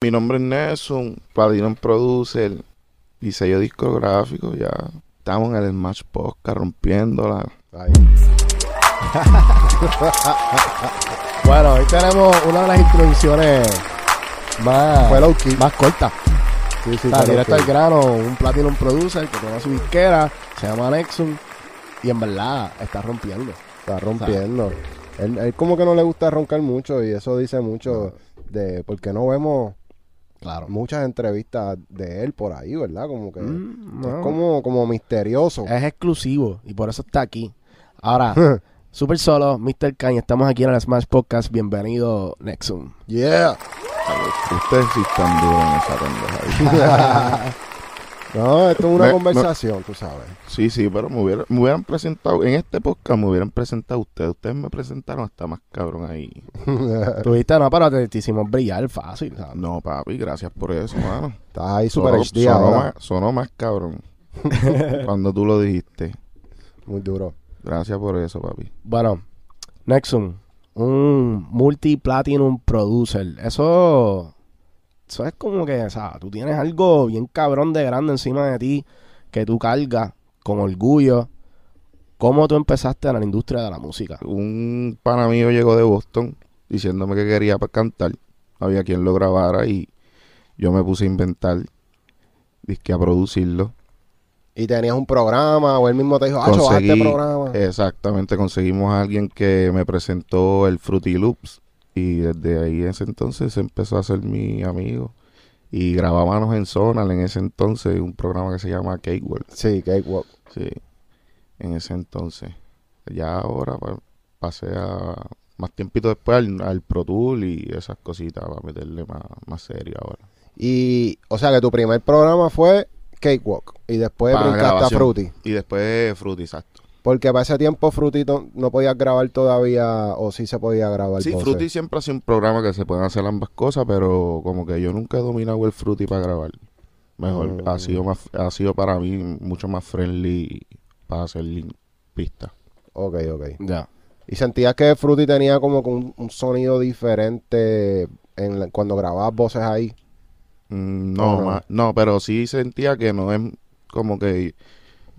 Mi nombre es Nelson, Platinum Producer, diseño discográfico, ya estamos en el Smash Podcast rompiéndola. Ahí. bueno, hoy tenemos una de las introducciones más, Fue low key. más cortas. Sí, fue directo al grano, un Platinum Producer que tiene su disquera, se llama Nexum, y en verdad está rompiendo. Está rompiendo. Él, él como que no le gusta roncar mucho y eso dice mucho de porque no vemos Claro. muchas entrevistas de él por ahí, ¿verdad? Como que Mm, es no. como, como misterioso. Es exclusivo y por eso está aquí. Ahora, super solo, Mr. Kanye, estamos aquí en el Smash Podcast. Bienvenido, Nexum. Yeah. Ustedes sí están duros en esa pendeja ahí. No, esto es una Me- conversación, tú sabes. Sí, sí, pero me hubieran, me hubieran presentado, en este podcast me hubieran presentado ustedes. Ustedes me presentaron hasta más cabrón ahí. Tuviste, no, pero te, te hicimos brillar fácil. ¿sabes? No, papi, gracias por eso, mano. Estás ahí super Sonó- HD sonó, ahora. más, sonó más cabrón cuando tú lo dijiste. Muy duro. Gracias por eso, papi. Bueno, Nexum, un multi-platinum producer. Eso, eso es como que, o sea, tú tienes algo bien cabrón de grande encima de ti que tú cargas con orgullo. ¿Cómo tú empezaste en la industria de la música? Un pana mío llegó de Boston diciéndome que quería cantar. Había quien lo grabara y yo me puse a inventar, disque a producirlo. Y tenías un programa o él mismo te dijo, ah, baja este Conseguí- programa. Exactamente, conseguimos a alguien que me presentó el Fruity Loops y desde ahí en ese entonces empezó a ser mi amigo y grabábamos en Zonal en ese entonces un programa que se llama Cakewalk, Sí, Cakewalk. sí, en ese entonces. Ya ahora pues, pasé a más tiempito después al, al Pro Tool y esas cositas para meterle más, más serio ahora. Y, o sea, que tu primer programa fue Cakewalk. Y después brincaste a. Fruity. Y después Fruity, exacto. Porque para ese tiempo Fruity no, no podías grabar todavía, o sí se podía grabar. Sí, voces. Fruity siempre ha sido un programa que se pueden hacer ambas cosas, pero como que yo nunca he dominado el Fruity para grabar. Mejor, Mm. ha sido más, ha sido para mí mucho más friendly para hacer pistas. Ok, ok. Ya. Y sentías que Fruity tenía como que un, un sonido diferente en la- cuando grababas voces ahí. Mm, no, ma- no, pero sí sentía que no es como que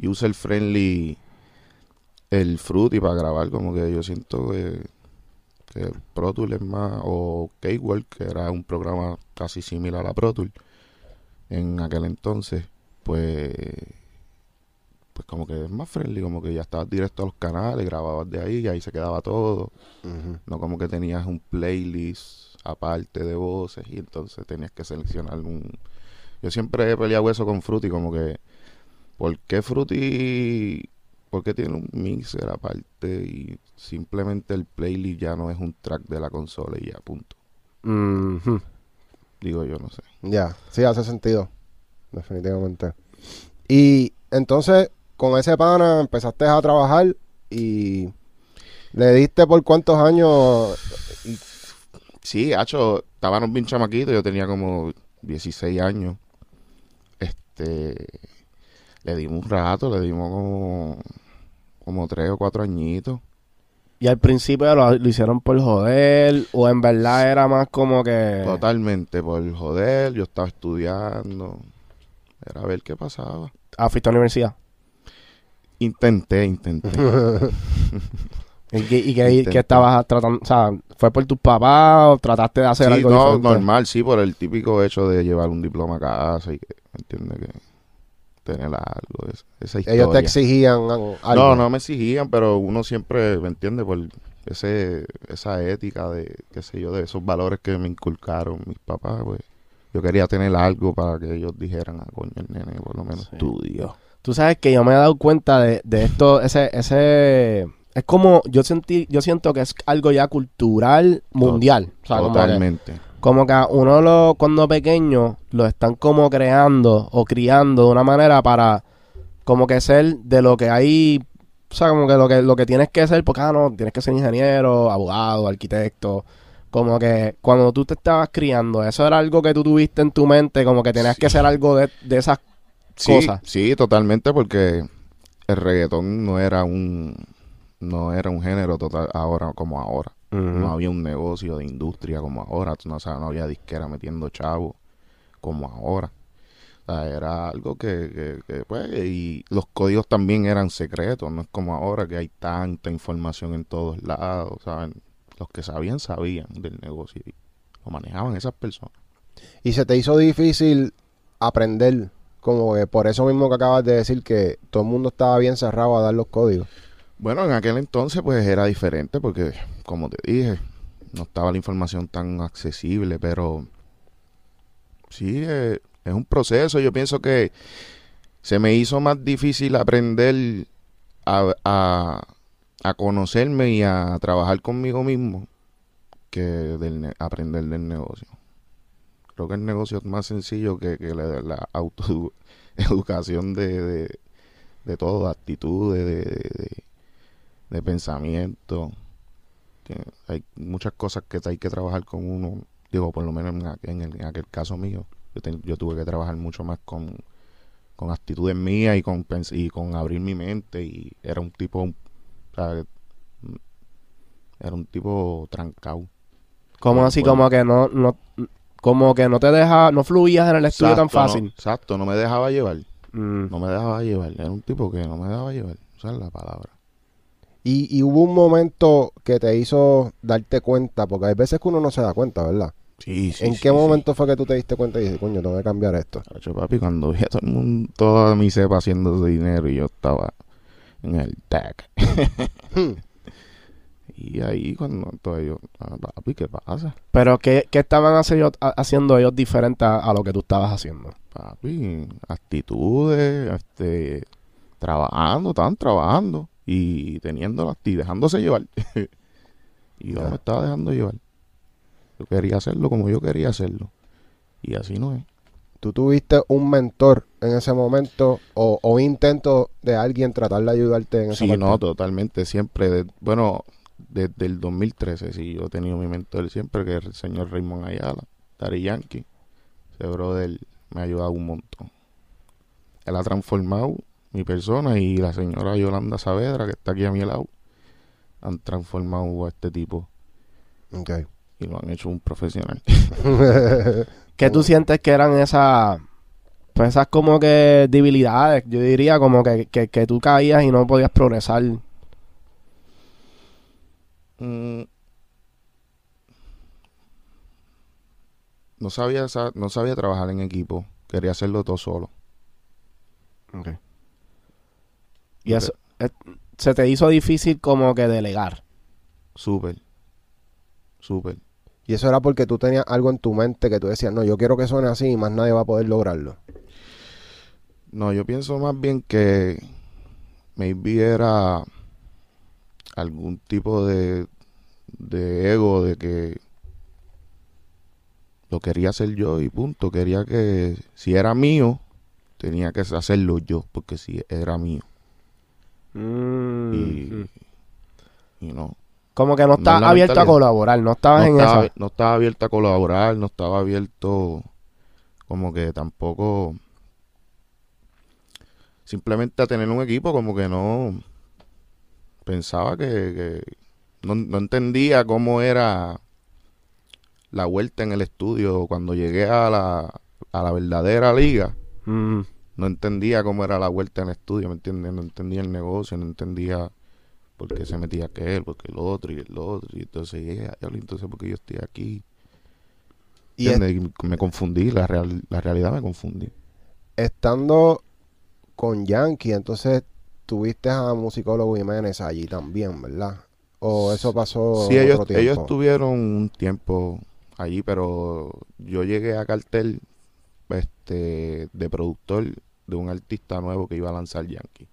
user friendly el Fruity para grabar, como que yo siento que, que Pro Tool es más, o Cakewalk, que era un programa casi similar a Pro Tool en aquel entonces, pues pues como que es más friendly, como que ya estabas directo a los canales, grababas de ahí y ahí se quedaba todo. No como que tenías un playlist aparte de voces y entonces tenías que seleccionar un... Yo siempre he peleado eso con Fruity, como que... ¿Por qué Fruity... ¿Por qué tiene un mixer aparte y simplemente el playlist ya no es un track de la consola y ya, punto? Digo yo, no sé. Ya, sí, hace sentido. Definitivamente. Y entonces, con ese pana empezaste a trabajar y le diste por cuántos años. Sí, hacho, estábamos bien chamaquitos, yo tenía como 16 años. Este, le dimos un rato, le dimos como, como 3 o 4 añitos. Y al principio lo, lo hicieron por joder, o en verdad era más como que. Totalmente, por joder, yo estaba estudiando. Era a ver qué pasaba. Ah, fuiste a la universidad. Intenté, intenté. ¿Y, qué- y qué- Intenté. qué estabas tratando? O sea, ¿fue por tus papás o trataste de hacer sí, algo no, diferente? normal, sí, por el típico hecho de llevar un diploma a casa y que, ¿me entiendes? Que tener algo, esa, esa historia. Ellos te exigían algo. No, no me exigían, pero uno siempre, ¿me entiende? Por ese, esa ética de, qué sé yo, de esos valores que me inculcaron mis papás, pues. Yo quería tener algo para que ellos dijeran, ah, coño, el nene por lo menos Sí. estudió. Tú sabes que yo me he dado cuenta de, de esto, ese, ese, es como, yo sentí, yo siento que es algo ya cultural mundial. O sea, como que, Totalmente. Como que a uno lo, cuando pequeño, lo están como creando o criando de una manera para como que ser de lo que hay, o sea, como que lo que, lo que tienes que ser, porque ah, no, tienes que ser ingeniero, abogado, arquitecto. Como que cuando tú te estabas criando, eso era algo que tú tuviste en tu mente, como que tenías Sí. que ser algo de, de esas Sí, cosas. sí, totalmente, porque el reggaetón no era un no era un género total ahora como ahora. No había un negocio de industria como ahora. tú No, o sea, no había disquera metiendo chavos como ahora. O sea, era algo que, que, que, pues, y los códigos también eran secretos, no es como ahora que hay tanta información en todos lados, ¿saben? Los que sabían, sabían del negocio y lo manejaban esas personas. Y se te hizo difícil aprender, como que por eso mismo que acabas de decir que todo el mundo estaba bien cerrado a dar los códigos. Bueno, en aquel entonces pues era diferente porque, como te dije, no estaba la información tan accesible, pero sí, eh, es un proceso. Yo pienso que se me hizo más difícil aprender a, a, a conocerme y a trabajar conmigo mismo que aprender del negocio. Creo que el negocio es más sencillo que, que la, autoeducación de, de, de todo, de actitudes, de, de, de- pensamiento. Hay muchas cosas que hay que trabajar con uno. Digo, por lo menos en, el- en aquel caso mío. Yo, yo tuve que trabajar mucho más con, con actitudes mías y con, y con abrir mi mente. Y era un tipo, o sea, mm, era un tipo trancado. Como Sí, así, bueno. como que no, no, como que no te deja, no fluías en el estudio tan no- fácil. exacto, no me dejaba llevar. Mm. No me dejaba llevar. Era un tipo que no me dejaba llevar. Esa es la palabra. Y, y hubo un momento que te hizo darte cuenta, porque hay veces que uno no se da cuenta, ¿verdad? Sí, sí. ¿En sí, qué sí. momento fue que tú te diste cuenta y dijiste, coño, tengo que cambiar esto? Tacho, papi, cuando vi a todo el mundo, toda mi cepa haciendo ese dinero y yo estaba en el tech. Hmm. Y ahí cuando entonces yo, ah, papi, ¿qué pasa? Pero ¿qué, qué estaban haciendo, haciendo ellos diferente a, a lo que tú estabas haciendo? Papi, actitudes, este, trabajando, estaban trabajando y teniéndolas y dejándose llevar. y yo me estaba dejando llevar. Yo quería hacerlo como yo quería hacerlo. Y así no es. ¿Tú tuviste un mentor en ese momento o, o intento de alguien tratar de ayudarte en esa Sí, parte? no, totalmente. Siempre, de- bueno, desde el 2013, sí, yo he tenido mi mentor siempre, que es el señor Raymond Ayala, Dari Yankee. Ese brother me ha ayudado un montón. Él ha transformado mi persona y la señora Yolanda Saavedra, que está aquí a mi lado, han transformado a este tipo Ok. y lo han hecho un profesional. ¿Qué tú sientes que eran esas, pues esas como que debilidades? Yo diría como que, que, que tú caías y no podías progresar. Mm. No sabía, sa- no sabía trabajar en equipo, quería hacerlo todo solo. Y eso, eh, se te hizo difícil como que delegar. Súper. Súper. y eso era porque tú tenías algo en tu mente que tú decías, no, yo quiero que suene así y más nadie va a poder lograrlo. No, yo pienso más bien que maybe era algún tipo de, de ego de que lo quería hacer yo y punto. Quería que si era mío, tenía que hacerlo yo, porque si era mío. Mm. Y, y no. Como que no No es estabas la abierto a colaborar, no estabas no en estaba, esa. no estaba abierto a colaborar, no estaba abierto como que tampoco simplemente a tener un equipo como que no pensaba que, que no, no entendía cómo era la vuelta en el estudio cuando llegué a la, a la verdadera liga Mm. No entendía cómo era la vuelta en el estudio, ¿me entiendes? No entendía el negocio, no entendía por qué se metía aquel, por qué el otro y el otro. Y entonces, yeah, entonces, ¿por qué yo estoy aquí? Y me confundí, la, real- la realidad me confundí. estando con Yankee, entonces tuviste a Musicólogo Jiménez allí también, ¿verdad? O eso pasó sí, ellos, tiempo. ellos estuvieron un tiempo allí, pero yo llegué a cartel este, de productor de un artista nuevo que iba a lanzar Yankee.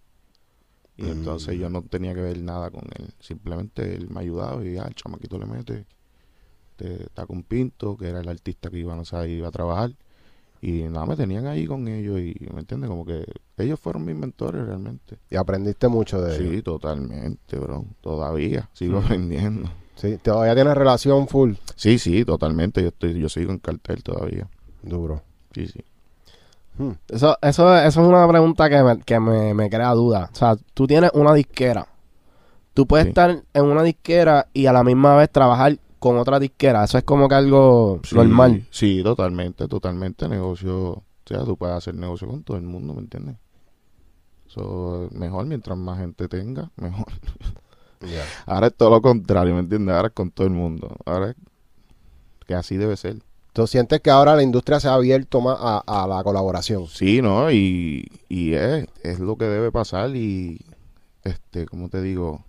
Y Mm. entonces yo no tenía que ver nada con él. Simplemente él me ayudaba y ah, el chamaquito le mete. Te, está con Pinto, que era el artista que iba a lanzar y iba a trabajar. Y nada, me tenían ahí con ellos y, ¿me entiendes? Como que ellos fueron mis mentores realmente. Y aprendiste mucho de ellos. Sí, totalmente, bro. Todavía sigo Mm. aprendiendo. Sí, todavía tienes relación full. Sí, sí, totalmente. Yo estoy, yo sigo en cartel todavía. Duro. Sí, sí. Hmm. Eso, eso, eso es una pregunta que, me, que me, me crea duda. O sea, tú tienes una disquera, tú puedes Sí. estar en una disquera y a la misma vez trabajar con otra disquera. Eso es como que algo Sí, normal. Sí, totalmente, totalmente. Negocio, o sea, tú puedes hacer negocio con todo el mundo, ¿me entiendes? So, mejor mientras más gente tenga, mejor. Ahora es todo lo contrario, ¿me entiendes? Ahora es con todo el mundo. Ahora es que así debe ser. ¿Tú sientes que ahora la industria se ha abierto más a, a la colaboración? Sí, ¿no? Y, y es, es lo que debe pasar y, este, como te digo,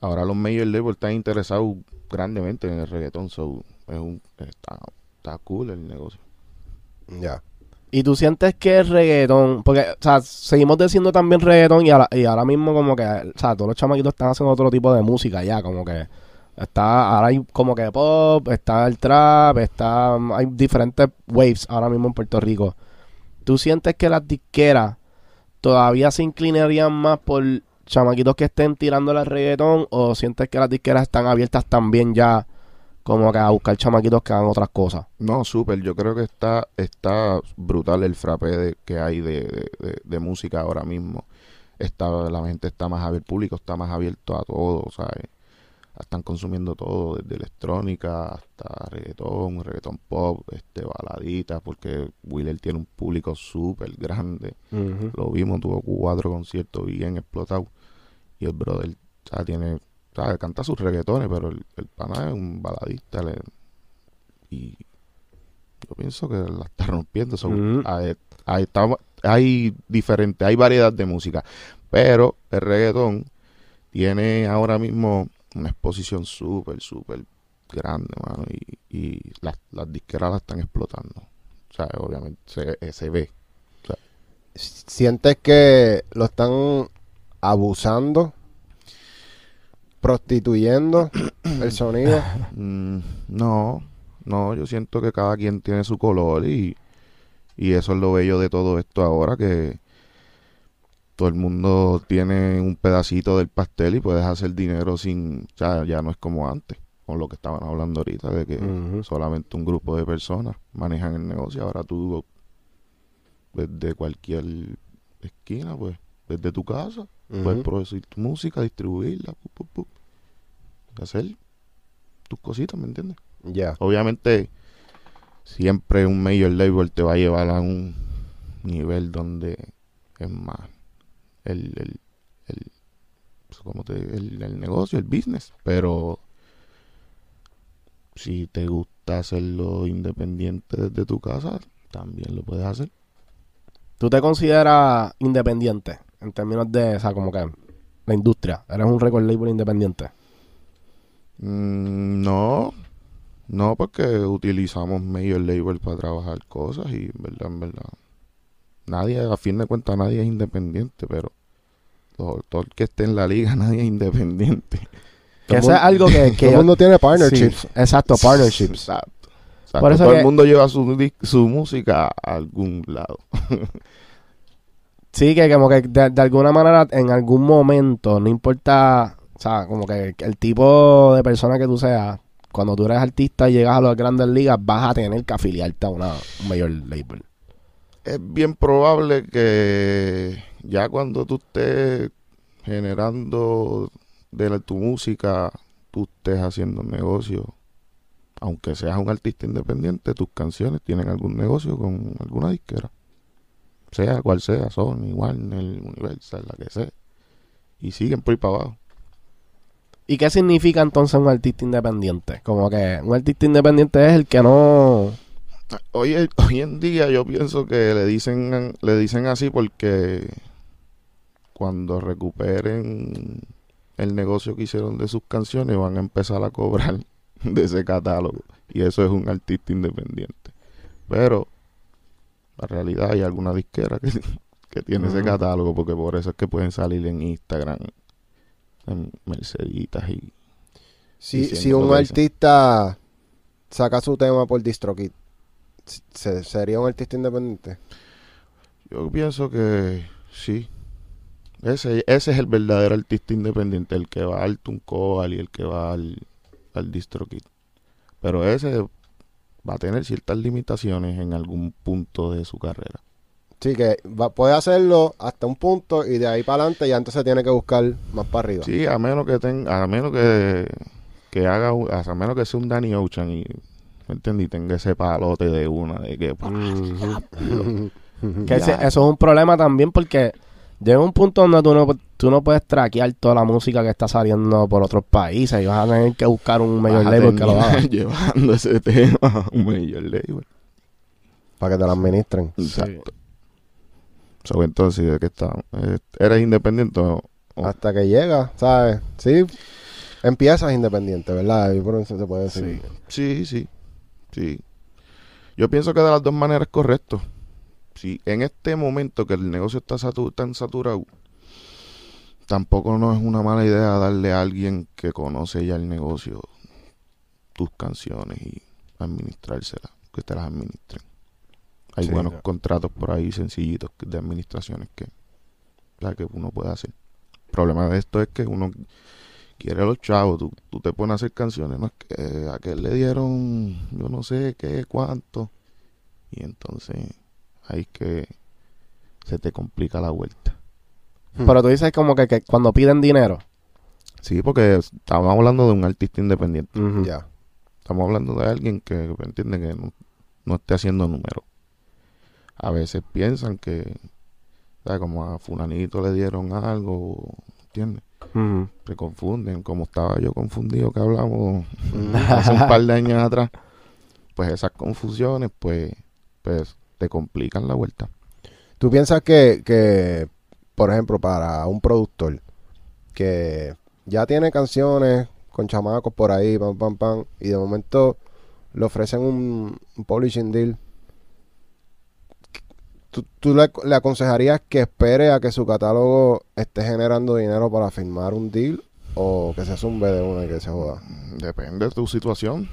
ahora los major labels están interesados grandemente en el reggaetón, so, es un, está, está cool el negocio. Ya. Y tú sientes que el reggaetón, porque, o sea, seguimos diciendo también reggaetón y, ahora- y ahora mismo como que, o sea, todos los chamaquitos están haciendo otro tipo de música ya, como que está, ahora hay como que pop, está el trap, está, hay diferentes waves ahora mismo en Puerto Rico. ¿Tú sientes que las disqueras todavía se inclinarían más por chamaquitos que estén tirando el reggaetón o sientes que las disqueras están abiertas también ya como que a buscar chamaquitos que hagan otras cosas? No, súper, yo creo que está, está brutal el frappé de- que hay de- de música ahora mismo. Está, la gente está más abierta, el público está más abierto a todo, ¿sabes? Están consumiendo todo, desde electrónica hasta reggaetón, reggaetón pop, este, baladitas, porque Wheeler tiene un público súper grande. Lo vimos, tuvo cuatro conciertos bien explotados. Y el brother, o sea, tiene, ¿sabes? Canta sus reggaetones, pero el, el pana es un baladista. le- y yo pienso que la está rompiendo. So, hay, hay diferente, hay variedad de música. Pero el reggaetón tiene ahora mismo una exposición súper, súper grande, mano. Y, y las, las disqueras la están explotando. O sea, obviamente se, eh, se ve. ¿Sientes que lo están abusando? ¿Prostituyendo el sonido? Mm, no, no, yo siento que cada quien tiene su color y, y eso es lo bello de todo esto ahora, que todo el mundo tiene un pedacito del pastel y puedes hacer dinero sin, o sea, ya no es como antes, con lo que estaban hablando ahorita, de que solamente un grupo de personas manejan el negocio, ahora tú desde cualquier esquina, pues, desde tu casa, Puedes Ujú. producir tu música, distribuirla, pu, pu, pu, y hacer tus cositas, ¿me entiendes? Ya. Obviamente, siempre un major label te va a llevar a un nivel donde es más el, el, el, pues, como te- el, el negocio, el business, pero si te gusta hacerlo independiente desde tu casa, también lo puedes hacer. ¿Tú te consideras independiente en términos de, o sea, como que la industria? ¿Eres un record label independiente? Mm, no, no, porque utilizamos major label para trabajar cosas y en verdad, en verdad, nadie, a fin de cuentas, nadie es independiente, pero todo, todo el que esté en la liga, nadie es independiente. Que eso es algo que... que Todo el yo- mundo tiene partnerships. Sí, exacto, partnerships. Exacto. Exacto, Por eso todo que- el mundo lleva su, música a algún lado. Sí, que como que de, de alguna manera, en algún momento, no importa, o sea, como que el tipo de persona que tú seas, cuando tú eres artista y llegas a las grandes ligas, vas a tener que afiliarte a una, un mayor label. Es bien probable que ya cuando tú estés generando de tu música, tú estés haciendo negocio, aunque seas un artista independiente, tus canciones tienen algún negocio con alguna disquera. Sea cual sea, Sony, Warner, Universal, la que sea. Y siguen por ahí para abajo. ¿Y qué significa entonces un artista independiente? Como que un artista independiente es el que no... Hoy, hoy en día yo pienso que le dicen, le dicen así porque cuando recuperen el negocio que hicieron de sus canciones van a empezar a cobrar de ese catálogo. Y eso es un artista independiente. Pero la realidad hay alguna disquera que, que tiene ese catálogo porque por eso es que pueden salir en Instagram, en Merceditas y... Si, si un artista saca su tema por DistroKid, ¿se- ¿sería un artista independiente? Yo pienso que sí. Ese, ese es el verdadero artista independiente, el que va al Tuncoal y el que va al, al DistroKid. Pero ese va a tener ciertas limitaciones en algún punto de su carrera. Sí, que va- puede hacerlo hasta un punto y de ahí para adelante ya entonces tiene que buscar más para arriba. Sí, a menos que tenga, a menos que, que haga, a menos que sea un Danny Ocean y, ¿me entiendes? Y tenga ese palote de una, de que, Que ese- eso es un problema también porque llega un punto donde tú no, tú no puedes traquear toda la música que está saliendo por otros países y vas a tener que buscar un mayor label que lo haga. llevando ese tema a un major label. Para que te lo administren. Exacto. So, entonces, ¿de qué está? Eh, ¿Eres independiente o, o- Hasta que llega, ¿sabes? Sí, empiezas independiente, ¿verdad? Y por eso se puede decir. Sí, sí, sí. Yo pienso que de las dos maneras es correcto. Si en este momento que el negocio está tan saturado, tampoco no es una mala idea darle a alguien que conoce ya el negocio tus canciones y administrárselas, que te las administren. Hay Sí, buenos ya. contratos por ahí sencillitos de administraciones que, la que uno puede hacer. El problema de esto es que uno quiere a los chavos, tú, tú te pones a hacer canciones, no es que a aquel le dieron yo no sé qué, cuánto, y entonces ahí es que se te complica la vuelta. Pero tú dices como que, que cuando piden dinero. Sí, porque estamos hablando de un artista independiente. Ya. estamos hablando de alguien que ¿me entiende que no, no esté haciendo números. A veces piensan que, ¿sabes? como a fulanito le dieron algo, ¿entiendes? Se confunden, como estaba yo confundido que hablamos hace un par de años atrás, pues esas confusiones, pues, pues te complican la vuelta. ¿Tú piensas que, que, por ejemplo, para un productor que ya tiene canciones con chamacos por ahí, pam, pam, pam, y de momento le ofrecen un, un publishing deal, ¿tú, tú le, le aconsejarías que espere a que su catálogo esté generando dinero para firmar un deal o que se zumbe de una y que se joda? Depende de tu situación.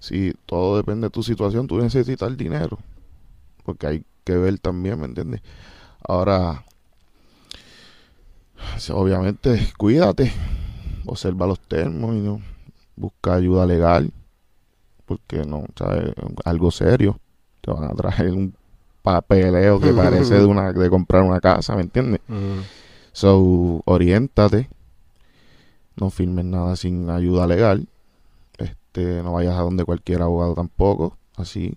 Si todo depende de tu situación, tú necesitas el dinero. Porque hay que ver también, ¿me entiendes? Ahora, obviamente, cuídate. Observa los termos y no busca ayuda legal. Porque no, ¿sabes? Algo serio. Te van a traer un papeleo que parece de una de comprar una casa, ¿me entiendes? So, oriéntate. No firmes nada sin ayuda legal. Este, no vayas a donde cualquier abogado tampoco. Así.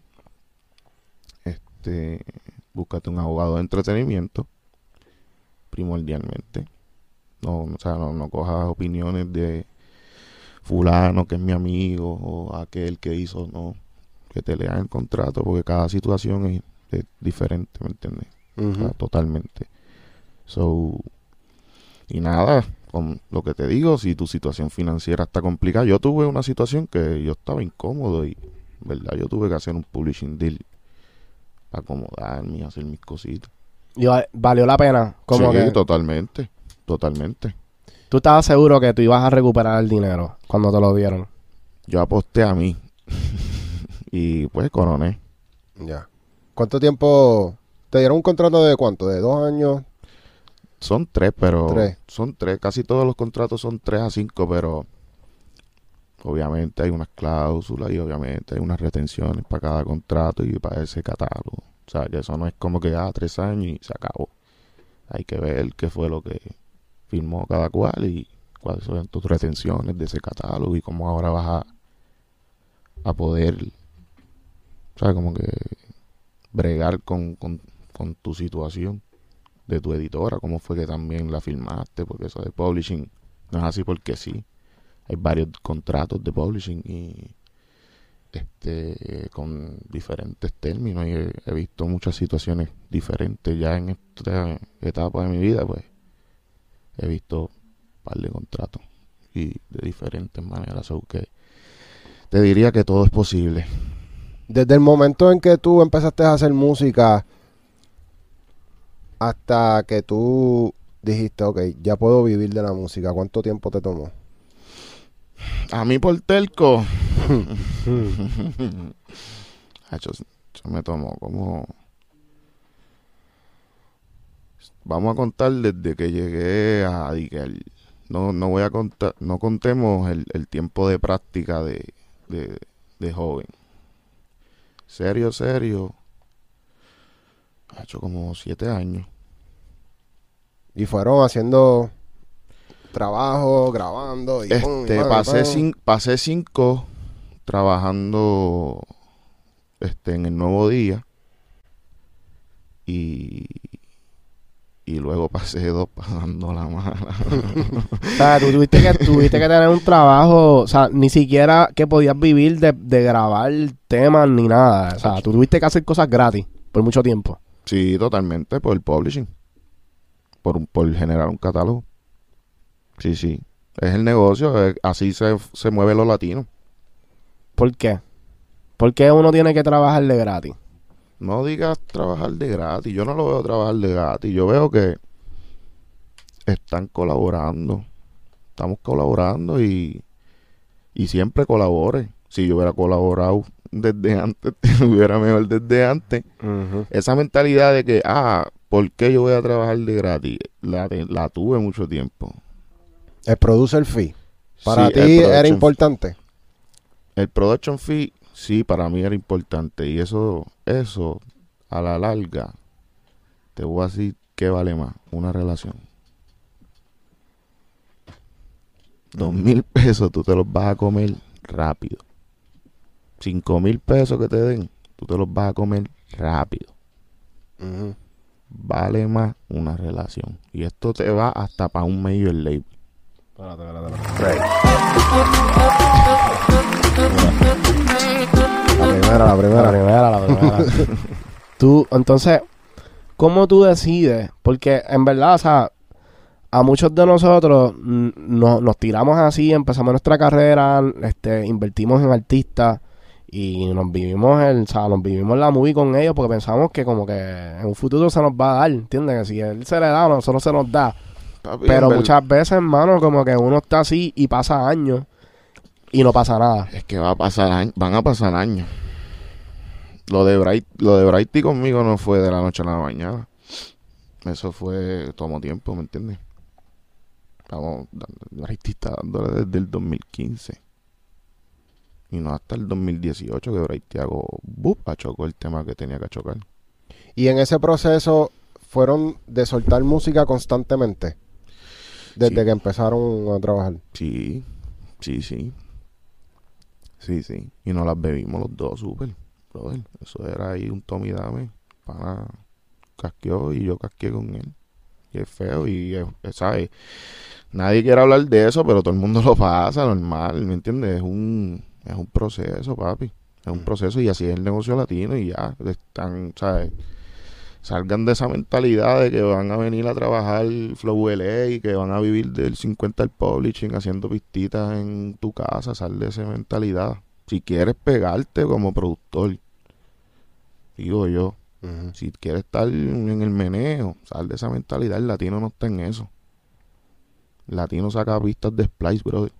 Este, búscate un abogado de entretenimiento. Primordialmente. No, o sea, no, no cojas opiniones de fulano que es mi amigo o aquel que hizo, no. Que te lean el contrato porque cada situación es, es diferente, ¿me entiendes? O sea, totalmente. So, y nada, con lo que te digo, si tu situación financiera está complicada, yo tuve una situación que yo estaba incómodo y, ¿verdad? Yo tuve que hacer un publishing deal para acomodarme y hacer mis cositas. Y va- valió la pena. Como sí, que totalmente, totalmente. tú estabas seguro que tú ibas a recuperar el dinero cuando te lo dieron. Yo aposté a mí y pues coroné. Ya. ¿Cuánto tiempo te dieron un contrato de cuánto? ¿De dos años? Son tres, pero Tres. son tres. Casi todos los contratos son tres a cinco, pero obviamente hay unas cláusulas y obviamente hay unas retenciones para cada contrato y para ese catálogo. O sea, que eso no es como que ah, tres años y se acabó. Hay que ver qué fue lo que firmó cada cual y cuáles son tus retenciones de ese catálogo y cómo ahora vas a, a poder, ¿sabes? Como que bregar con, con, tu situación de tu editora, cómo fue que también la firmaste, porque eso de publishing no es así porque sí. Hay varios contratos de publishing y este con diferentes términos y he, visto muchas situaciones diferentes ya en esta etapa de mi vida, pues he visto un par de contratos y de diferentes maneras, so que te diría que todo es posible. Desde el momento en que tú empezaste a hacer música hasta que tú dijiste, ok, ya puedo vivir de la música, ¿cuánto tiempo te tomó? A mí por telco. Eso me tomó como... Vamos a contar desde que llegué a Diguel. No, no voy a contar, no contemos el, el tiempo de práctica de, de, de joven. Serio, serio. Ha hecho como siete años. Y fueron haciendo trabajo, grabando y Este, y pasé, pam. cin- pasé cinco trabajando este, en el nuevo día. Y, y luego pasé dos pasando la mala. O sea, tú tuviste que, tuviste que tener un trabajo, o sea, ni siquiera que podías vivir de, de grabar temas ni nada. O sea, tú tuviste que hacer cosas gratis por mucho tiempo. sí, totalmente, por el publishing. Por, un- por generar un catálogo. Sí, sí. Es el negocio, así se, se mueven los latinos. ¿Por qué? ¿Por qué uno tiene que trabajar de gratis? No digas trabajar de gratis. Yo no lo veo trabajar de gratis. Yo veo que están colaborando. Estamos colaborando y, y siempre colabore. Si yo hubiera colaborado desde antes, hubiera mejor desde antes. Esa mentalidad de que, ah, ¿por qué yo voy a trabajar de gratis? La, la tuve mucho tiempo. El producer fee. Para Sí, ti era importante. El production fee, sí, para mí era importante. Y eso, eso, a la larga, te voy a decir que vale más una relación. Dos mil pesos tú te los vas a comer rápido. Cinco mil pesos que te den, tú te los vas a comer rápido. Vale más una relación. Y esto te va hasta para un medio el label. La primera, la primera. La primera, la primera. tú, entonces, ¿cómo tú decides? Porque en verdad, o sea, a muchos de nosotros no- nos tiramos así, empezamos nuestra carrera, este, invertimos en artistas y nos vivimos el, o sea, nos vivimos la movie con ellos porque pensamos que como que en un futuro se nos va a dar, ¿entiendes? Que si él se le da, a nosotros se nos da. Papi, Pero muchas veces, hermano, como que uno está así y pasa años y no pasa nada. Es que va a pasar años, van a pasar años. Lo de Bright, lo de Brighty conmigo no fue de la noche a la mañana. Eso fue, tomó tiempo, ¿me entiendes? Estamos, Brighty está dándole desde el 2015. Y no hasta el 2018 que Brighty hago, ¡bup! achocó el tema que tenía que chocar. Y en ese proceso fueron de soltar música constantemente. Desde Sí. que empezaron a trabajar. Sí, sí, sí. Sí, sí. Y nos las bebimos los dos, súper, brother. Eso era ahí un Tommy Dame. Para casqueó y yo casqué con él. Y es feo y, es- es, ¿sabes? Nadie quiere hablar de eso, pero todo el mundo lo pasa, normal, ¿me entiendes? Es un, es un proceso, papi. Es un proceso y así es el negocio latino y ya. Están, ¿sabes? Salgan de esa mentalidad de que van a venir a trabajar Flow LA y que van a vivir del 50 al publishing haciendo pistitas en tu casa. Sal de esa mentalidad. Si quieres pegarte como productor, digo yo, si quieres estar en el meneo, sal de esa mentalidad. El latino no está en eso. El latino saca pistas de Splice, brother.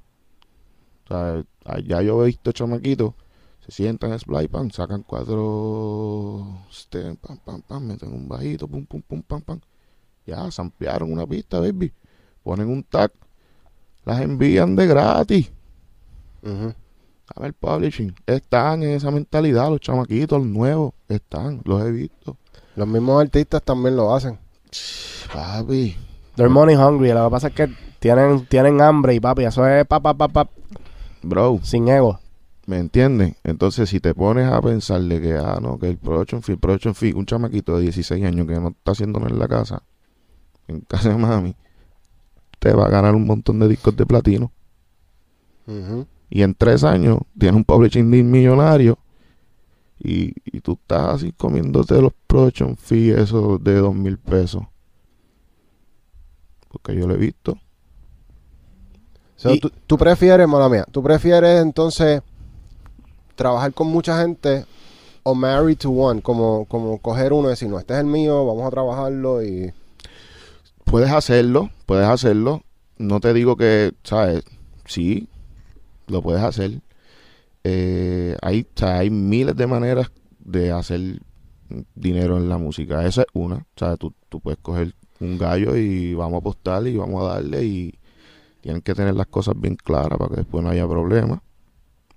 O sea, allá yo he visto chamaquitos, se sientan en Splice, pam, sacan cuatro pam, pam, pam, meten un bajito, pum, pum, pum, pam, pam. Ya, ampliaron una pista, baby. Ponen un tag, las envían de gratis. Ver, publishing. Están en esa mentalidad, los chamaquitos, los nuevos, están, los he visto. Los mismos artistas también lo hacen. Papi, They're money hungry. Lo que pasa es que tienen, tienen hambre y papi, eso es pa, pa, pa, pa, bro, sin ego. ¿me entiendes? Entonces, si te pones a pensar de que, ah, no, que el production fee, el production fee, un chamaquito de 16 años que no está haciendo nada en la casa, en casa de mami, te va a ganar un montón de discos de platino. Ujú. Y en tres años tiene un publishing deal millonario. Y, y tú estás así comiéndote los production fees esos de dos mil pesos. Porque yo lo he visto. So, Y- tú, tú prefieres, mala mía, tú prefieres entonces trabajar con mucha gente o marry to one, como, como coger uno y decir, no, este es el mío, vamos a trabajarlo y... Puedes hacerlo, puedes hacerlo. No te digo que, ¿sabes? Sí, lo puedes hacer. Eh, hay, o sea, hay miles de maneras de hacer dinero en la música. Esa es una. O sea, tú, tú puedes coger un gallo y vamos a apostar y vamos a darle y tienen que tener las cosas bien claras para que después no haya problemas.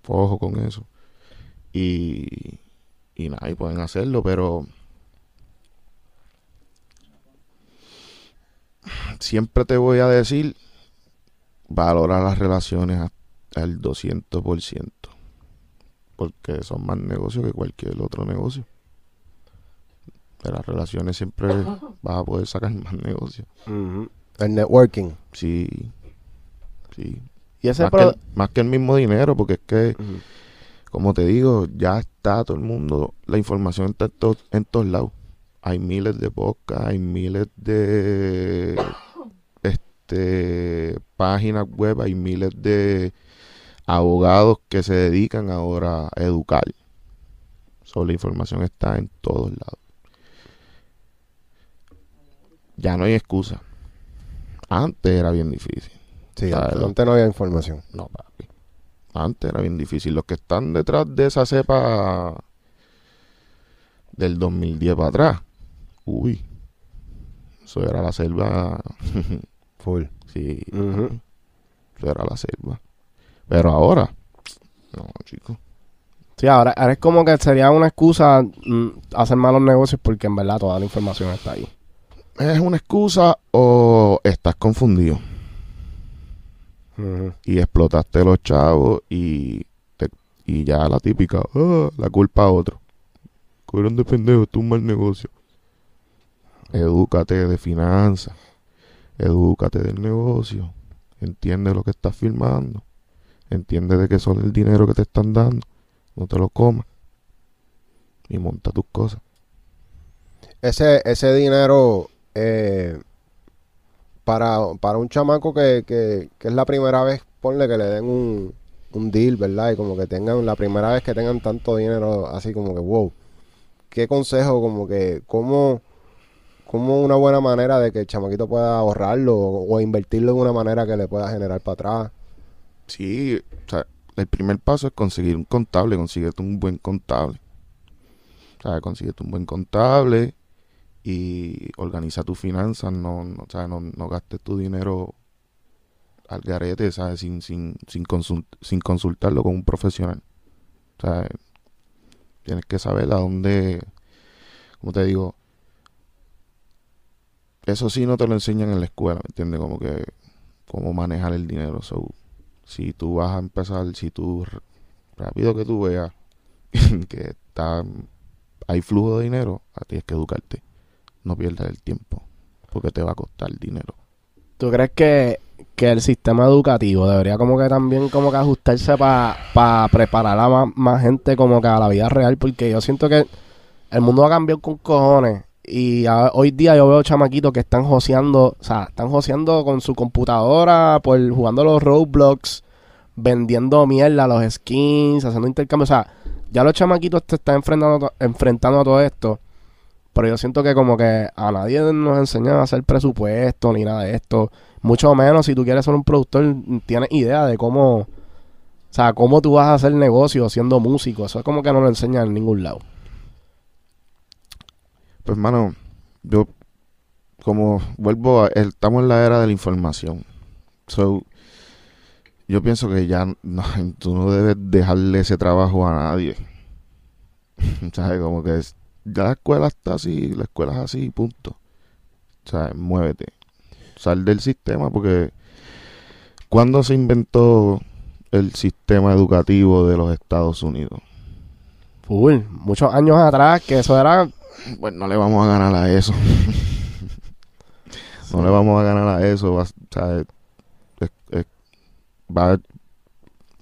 Ojo con eso. Y, y nada, y pueden hacerlo, pero siempre te voy a decir, valora las relaciones el 200%. Porque son más negocios que cualquier otro negocio. De las relaciones siempre vas a poder sacar más negocios. El networking. Sí, sí. Y ese Más que, pro- el, más que el mismo dinero, porque es que, como te digo, ya está todo el mundo, la información está en, to- en todos lados. Hay miles de podcasts, hay miles de este páginas web, hay miles de abogados que se dedican ahora a educar. So, la información está en todos lados. Ya no hay excusa. Antes era bien difícil. Sí, antes, antes no había información. No, papi. Antes era bien difícil. Los que están detrás de esa cepa del 2010 para atrás. Uy. Eso era la selva. Full. sí. Eso era la selva. Pero ahora. No, chicos. Sí, ahora, ahora es como que sería una excusa mm, hacer malos negocios porque en verdad toda la información está ahí. ¿Es una excusa o estás confundido? Y explotaste los chavos y, te- y ya la típica. "Ah, la culpa a otro. Fueron de pendejo, esto es un mal negocio. Edúcate de finanzas. Edúcate del negocio. Entiende lo que estás firmando. Entiende de qué son el dinero que te están dando. No te lo comas. Y monta tus cosas. Ese, ese dinero eh, para, para un chamaco que, que, que es la primera vez, ponle que le den un, un deal, ¿verdad? Y como que tengan, la primera vez que tengan tanto dinero, así como que, wow. ¿Qué consejo, como que, cómo, cómo una buena manera de que el chamaquito pueda ahorrarlo o invertirlo de una manera que le pueda generar para atrás? Sí, o sea, el primer paso es conseguir un contable, consíguete un buen contable. O consíguete un buen contable y organiza tus finanzas, no, no, o sea, no, no gastes tu dinero al garete, ¿sabes? Sin, sin, sin, consul- sin consultarlo con un profesional. O sea, tienes que saber a dónde, como te digo, eso sí no te lo enseñan en la escuela, ¿me entiendes? Como que cómo manejar el dinero. So, si tú vas a empezar, si tú rápido que tú veas que está hay flujo de dinero, a ti es que educarte. No pierdas el tiempo, porque te va a costar dinero. ¿Tú crees que, que el sistema educativo debería como que también como que ajustarse para preparar a más, más gente como que a la vida real? Porque yo siento que el mundo ha cambiado con cojones y hoy día yo veo chamaquitos que están joseando, o sea, están joseando con su computadora, por jugando los Roblox, vendiendo mierda, los skins, haciendo intercambios, o sea, ya los chamaquitos te están enfrentando, enfrentando a todo esto. Pero yo siento que como que a nadie nos enseñan a hacer presupuesto ni nada de esto. Mucho menos si tú quieres ser un productor, tienes idea de cómo... O sea, cómo tú vas a hacer negocio siendo músico. Eso es como que no lo enseñan en ningún lado. Pues, mano, yo, como vuelvo, a, estamos en la era de la información. So, yo pienso que ya no, tú no debes dejarle ese trabajo a nadie. ¿Sabes? Como que ya la escuela está así, la escuela es así, punto. Sea, muévete. Sal del sistema porque ¿cuándo se inventó el sistema educativo de los Estados Unidos? Full. Muchos años atrás que eso era... Pues no le vamos a ganar a eso. no le vamos a ganar a eso. Va, o sea, es- es- va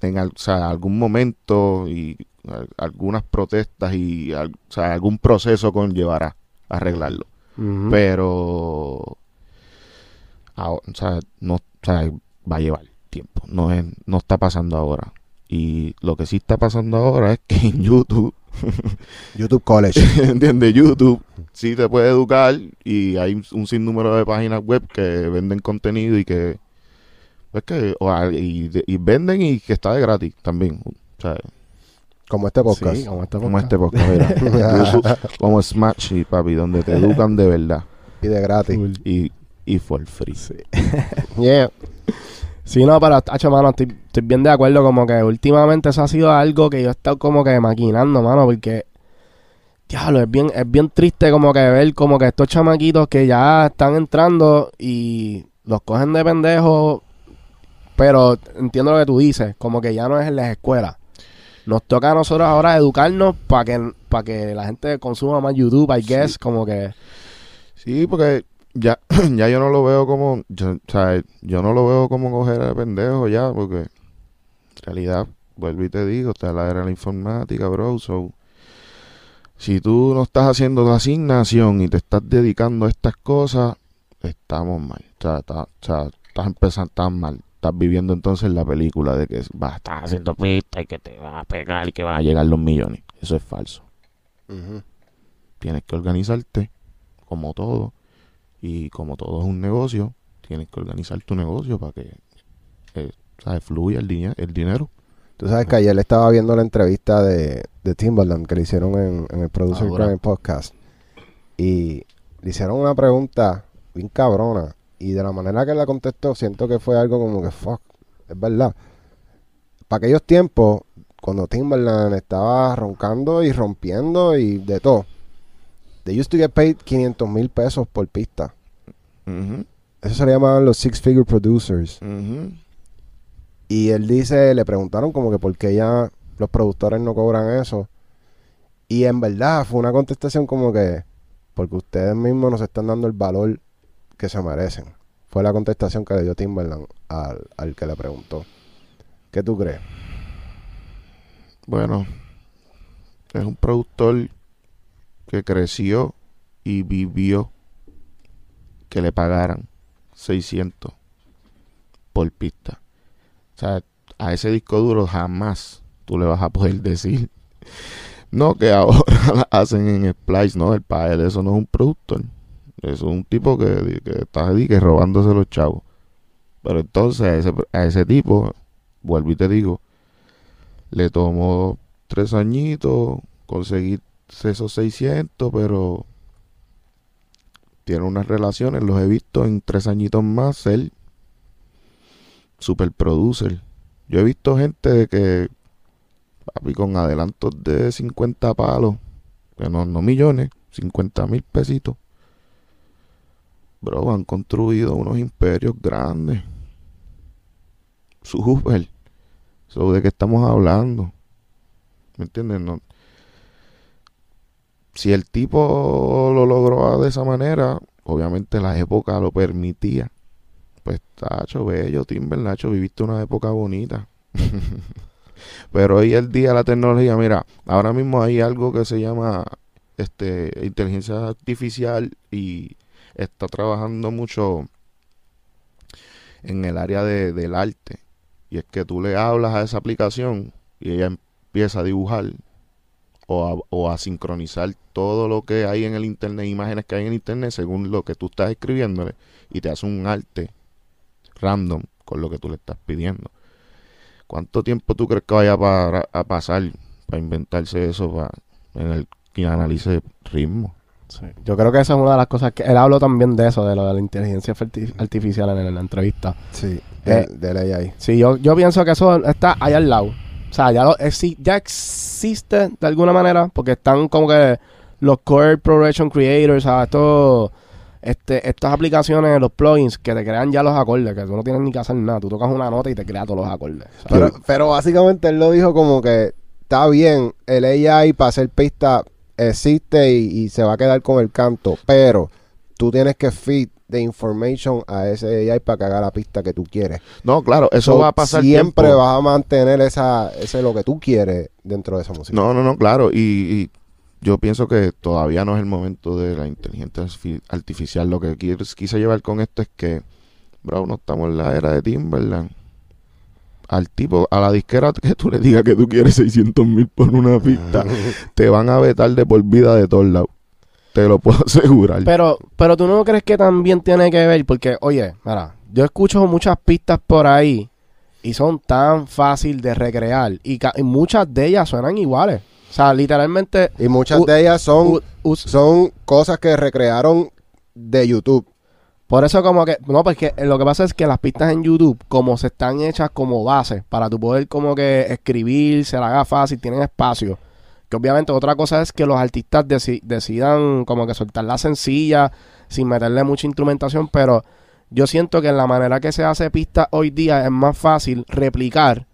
en al- o sea, algún momento y algunas protestas y al- o sea, algún proceso conllevará arreglarlo. Pero o sea, no, sea, va a llevar tiempo. No es, no está pasando ahora. Y lo que sí está pasando ahora es que en YouTube YouTube College. ¿Entiendes? YouTube sí te puede educar y hay un sinnúmero de páginas web que venden contenido y que pues que o, y, de- y venden y que está de gratis también. O sea, como este podcast. Sí, como este como podcast. este podcast, mira. YouTube, como Smash y papi, donde te educan de verdad Y de gratis. Y, y for free. Yeah. Sí, no, pero, hacho, mano, estoy, estoy bien de acuerdo. Como que últimamente eso ha sido algo que yo he estado como que maquinando, mano, porque. Diablo, es bien, es bien triste como que ver como que estos chamaquitos que ya están entrando y los cogen de pendejos. Pero entiendo lo que tú dices, como que ya no es en las escuelas. Nos toca a nosotros ahora educarnos para que, para que la gente consuma más YouTube, I guess, como que... Sí, porque ya, ya yo no lo veo como, yo, o sea, yo no lo veo como coger a pendejo ya, porque en realidad, vuelvo y te digo, está la era de la informática, bro, so, si tú no estás haciendo tu asignación y te estás dedicando a estas cosas, estamos mal, o sea, está- o sea, estás empezando tan mal, estás viviendo entonces la película de que vas a estar haciendo pista y que te vas a pegar y que van a llegar los millones, eso es falso. Tienes que organizarte como todo y como todo es un negocio tienes que organizar tu negocio para que eh, ¿sabes? fluya el, diñe- el dinero Tú sabes que ayer estaba viendo la entrevista de, de Timbaland que le hicieron en, en el Producer. Crime Podcast. Y le hicieron una pregunta bien cabrona. Y de la manera que la contestó, siento que fue algo como que fuck. Es verdad. Para aquellos tiempos, cuando Timbaland estaba roncando y rompiendo y de todo, they used to get paid 500 mil pesos por pista. Eso se le llamaban los Six Figure Producers. Y él dice, le preguntaron como que por qué ya los productores no cobran eso. Y en verdad fue una contestación como que, porque ustedes mismos nos están dando el valor que se merecen. Fue la contestación que le dio Timberland al, al que le preguntó. ¿Qué tú crees? bueno es un productor creció y vivió que le pagaran 600 por pista. O sea a ese disco duro jamás tú le vas a poder decir no que ahora la hacen en Splice no el padre de eso no es un productor. Es un tipo que, que está ahí que robándose los chavos. Pero entonces a ese, a ese tipo vuelvo y te digo le tomó tres añitos conseguir esos 600 pero tiene unas relaciones los he visto en tres añitos más ser super producer yo he visto gente de que papi con adelantos de 50 palos que no, no millones 50 mil pesitos bro han construido unos imperios grandes super So, ¿De qué estamos hablando? ¿Me entiendes? No. Si el tipo lo logró de esa manera, obviamente la época lo permitía. Pues, Tacho, bello, Timber, Nacho, viviste una época bonita. Pero hoy el día la tecnología, mira, ahora mismo hay algo que se llama este inteligencia artificial y está trabajando mucho en el área de- del arte. Y es que tú le hablas a esa aplicación y ella empieza a dibujar o a, o a sincronizar todo lo que hay en el internet, imágenes que hay en el internet según lo que tú estás escribiéndole y te hace un arte random con lo que tú le estás pidiendo. ¿Cuánto tiempo tú crees que vaya para, a pasar para inventarse eso para, en el que analice ritmo? Sí. Yo creo que esa es una de las cosas que él habló también de eso, de lo de la inteligencia arti- artificial en, en la entrevista. Sí, Eh, de, ley ahí. Sí, yo, yo pienso que eso está ahí al lado. O sea, ya, lo, ya existe de alguna manera, porque están como que los core progression creators, ¿sabes? Estos, este, estas aplicaciones, los plugins que te crean ya los acordes, que tú no tienes ni que hacer nada. Tú tocas una nota y te crea todos los acordes. Pero, pero básicamente él lo dijo como que está bien, el AI para hacer pista existe y, y se va a quedar con el canto, pero tú tienes que feed de information a ese AI para que haga la pista que tú quieres. No, claro, eso So, va a pasar Siempre tiempo. vas a mantener esa, ese lo que tú quieres dentro de esa música. No, no, no, claro. Y, y yo pienso que todavía no es el momento de la inteligencia artifi- artificial. Lo que quis- quise llevar con esto es que, bro, no estamos en la era de Timberland. Al tipo, a la disquera que tú le digas que tú quieres 600 mil por una pista, te van a vetar de por vida de todos lados. Te lo puedo asegurar. Pero, pero tú no crees que también tiene que ver, porque, oye, mira, yo escucho muchas pistas por ahí y son tan fácil de recrear y, muchas de ellas suenan iguales. O sea, literalmente... Y muchas U- de ellas son, u- son cosas que recrearon de YouTube. por eso como que... No, porque lo que pasa es que las pistas en YouTube, como se están hechas como base, para tu poder como que escribir, se la haga fácil, tienen espacio. Que obviamente otra cosa es que los artistas deci- decidan como que soltar la sencilla sin meterle mucha instrumentación, pero yo siento que en la manera que se hace pista hoy día es más fácil replicar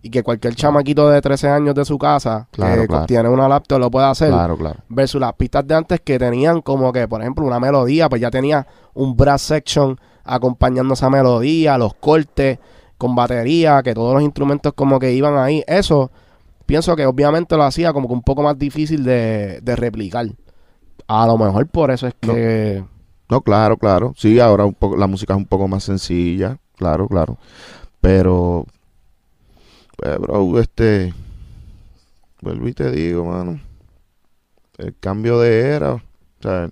y que cualquier chamaquito de 13 años de su casa Claro, que claro. tiene una laptop lo pueda hacer Claro, claro. versus las pistas de antes que tenían como que, por ejemplo, una melodía, pues ya tenía un brass section acompañando esa melodía, los cortes con batería, que todos los instrumentos como que iban ahí. Eso pienso que obviamente lo hacía como que un poco más difícil de, de replicar. A lo mejor por eso es que... No, claro, claro. Sí, ahora un poco, la música es un poco más sencilla, claro, claro. Pero, pues, bro, este, vuelvo y te digo, mano, el cambio de era, o sea,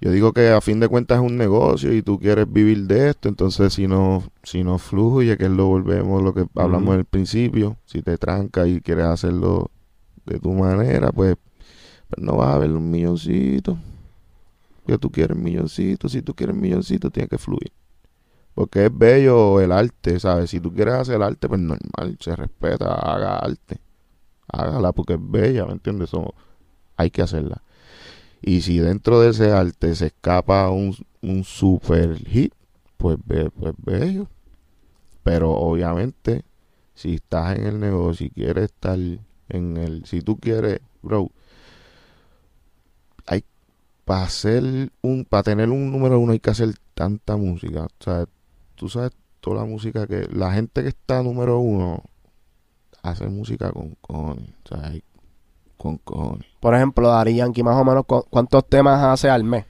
yo digo que a fin de cuentas es un negocio y tú quieres vivir de esto, entonces si no, si no fluye, que es lo volvemos, lo que hablamos al principio, si te tranca y quieres hacerlo de tu manera, pues, pues no vas a ver un milloncito que tú quieres milloncito, si tú quieres milloncito, tiene que fluir. Porque es bello el arte, ¿sabes? Si tú quieres hacer arte, pues normal, se respeta, haga arte. Hágala porque es bella, ¿me entiendes? Eso hay que hacerla. Y si dentro de ese arte se escapa un, un super hit, pues, be- pues bello. Pero obviamente, si estás en el negocio y quieres estar en el... Si tú quieres, bro, hay para hacer un para tener un número uno hay que hacer tanta música o sea tú sabes toda la música que la gente que está número uno hace música con cojones o sea hay- con cojones Por ejemplo, Dari Yankee más o menos cu- cuántos temas hace al mes.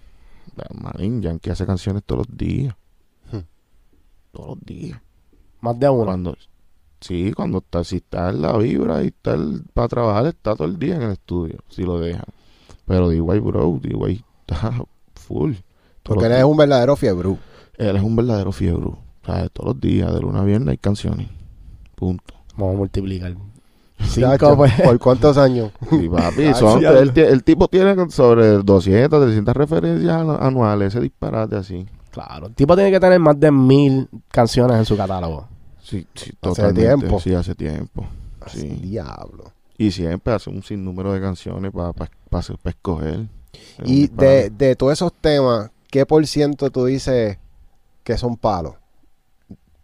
Marín Yankee hace canciones todos los días Hmm. todos los días Más de uno. cuando sí cuando está si está en la vibra y está el- para trabajar está todo el día en el estudio si lo dejan pero D.Y. bro D.Y. está full Porque él es un verdadero fiebre. Él es un verdadero fiebre. O sea, todos los días, de luna a viernes, hay canciones. Punto. Vamos a multiplicar. Chacho, pues. ¿Por cuántos años? Papi, son- el, ti- el tipo tiene sobre 200, 300 referencias anu- anuales. Ese disparate así. Claro. El tipo tiene que tener más de mil canciones en su catálogo. Sí, sí, Hace totalmente. tiempo. Sí, hace tiempo. Sí. Diablo. Y siempre hace un sinnúmero de canciones para escoger. Es un Y de, de todos esos temas, ¿qué por ciento tú dices que son palos?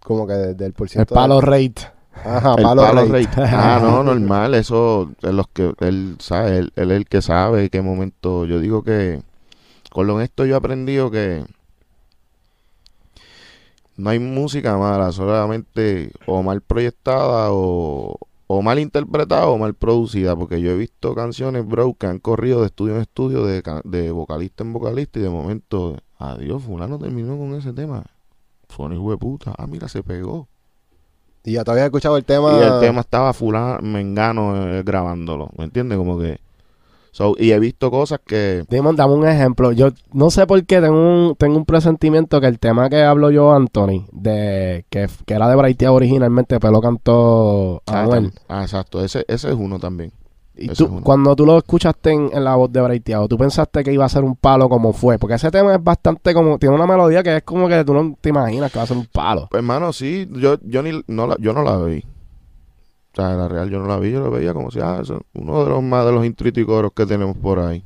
Como que de- del por El ciento. palo rate. Ajá, el palo, palo rate. Ah, no, normal. Eso es los que él sabe. Él, él es el que sabe qué momento. Yo digo que con lo esto yo he aprendido que no hay música mala, solamente o mal proyectada o, o mal interpretada o mal producida. Porque yo he visto canciones, bro, que han corrido de estudio en estudio, de, de vocalista en vocalista y de momento, adiós, fulano terminó con ese tema. Fue un hijo de puta. Ah, mira, se pegó. Y ya te había escuchado el tema. Y el tema estaba fulano, mengano eh, grabándolo, ¿me entiendes? Como que... So, y he visto cosas que... Damon, dame un ejemplo. Yo no sé por qué tengo un, tengo un presentimiento que el tema que hablo yo, Anthony, de que, que era de Braitía originalmente, pero lo cantó Ah, Anuel. ah, exacto, ese, ese es uno también. Y tú, uno. cuando tú lo escuchaste en, en la voz de Braiteado, ¿tú pensaste que iba a ser un palo como fue? Porque ese tema es bastante como... Tiene una melodía que es como que tú no te imaginas que va a ser un palo. Pues hermano, sí, yo, yo, ni, no la, yo no la vi. O sea, la real yo no la vi, yo lo veía como si, ah, eso es uno de los más de los intriticoros que tenemos por ahí.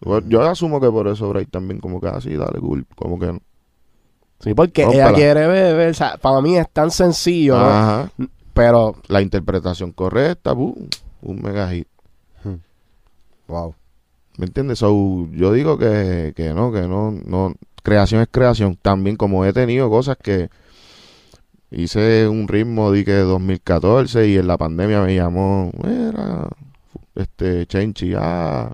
Yo, yo asumo que por eso Bray también como que así, dale cool, como que... Sí, porque Rómpala. ella quiere beber. O sea, para mí es tan sencillo, ¿no? Ajá, pero la interpretación correcta, boom, un mega hit. Wow. ¿Me entiendes? So, yo digo que, que no, que no, no, creación es creación. También como he tenido cosas que hice un ritmo de que 2014 y en la pandemia me llamó, era, este, Chenchi, ah,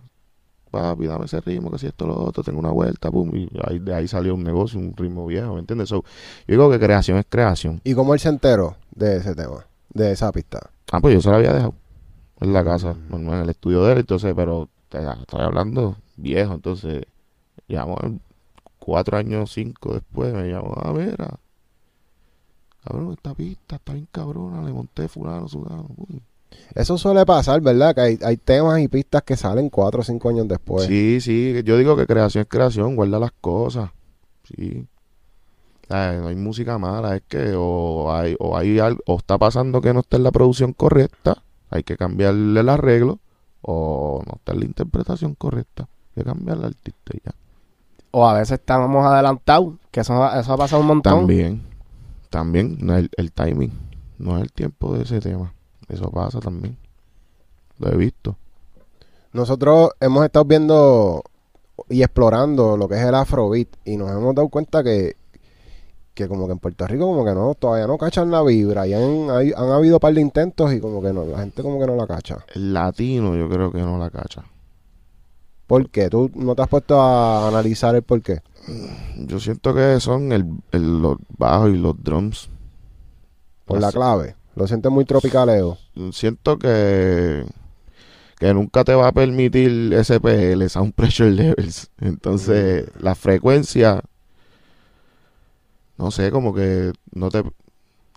papi, dame ese ritmo, que si esto, lo otro, tengo una vuelta, pum, y ahí, de ahí salió un negocio, un ritmo viejo, ¿me entiendes? So, yo digo que creación es creación. ¿Y cómo él se enteró de ese tema? De esa pista. Ah, pues yo se la había dejado en la casa, en el estudio de él, entonces, pero estoy hablando viejo, entonces, llamó cuatro años, cinco después, me llamó, a ver, a- cabrón, esta pista está bien cabrona, le monté fulano, pum. Eso suele pasar, ¿verdad? Que hay, hay temas y pistas que salen cuatro o cinco años después. Sí, sí, yo digo que creación es creación, guarda las cosas, sí. Ay, no hay música mala, es que o hay, o hay algo, o está pasando que no está en la producción correcta, hay que cambiarle el arreglo, o no está la interpretación correcta. Hay que cambiar al artista y ya. O a veces estamos adelantados, que eso, eso ha pasado un montón. También, también, no es el, el timing, no es el tiempo de ese tema. Eso pasa también. Lo he visto. Nosotros hemos estado viendo y explorando lo que es el afrobeat y nos hemos dado cuenta que, que como que en Puerto Rico como que no, todavía no cachan la vibra y han, hay- han habido un par de intentos y como que no, la gente como que no la cacha. El latino yo creo que no la cacha. ¿Por qué? ¿Tú no te has puesto a analizar el por qué? Yo siento que son el, el- los bajos y los drums. Por la clave. Lo sientes muy tropicaleo. Siento que que nunca te va a permitir SPL, Sound Pressure Levels. Entonces, la frecuencia, no sé, como que no te...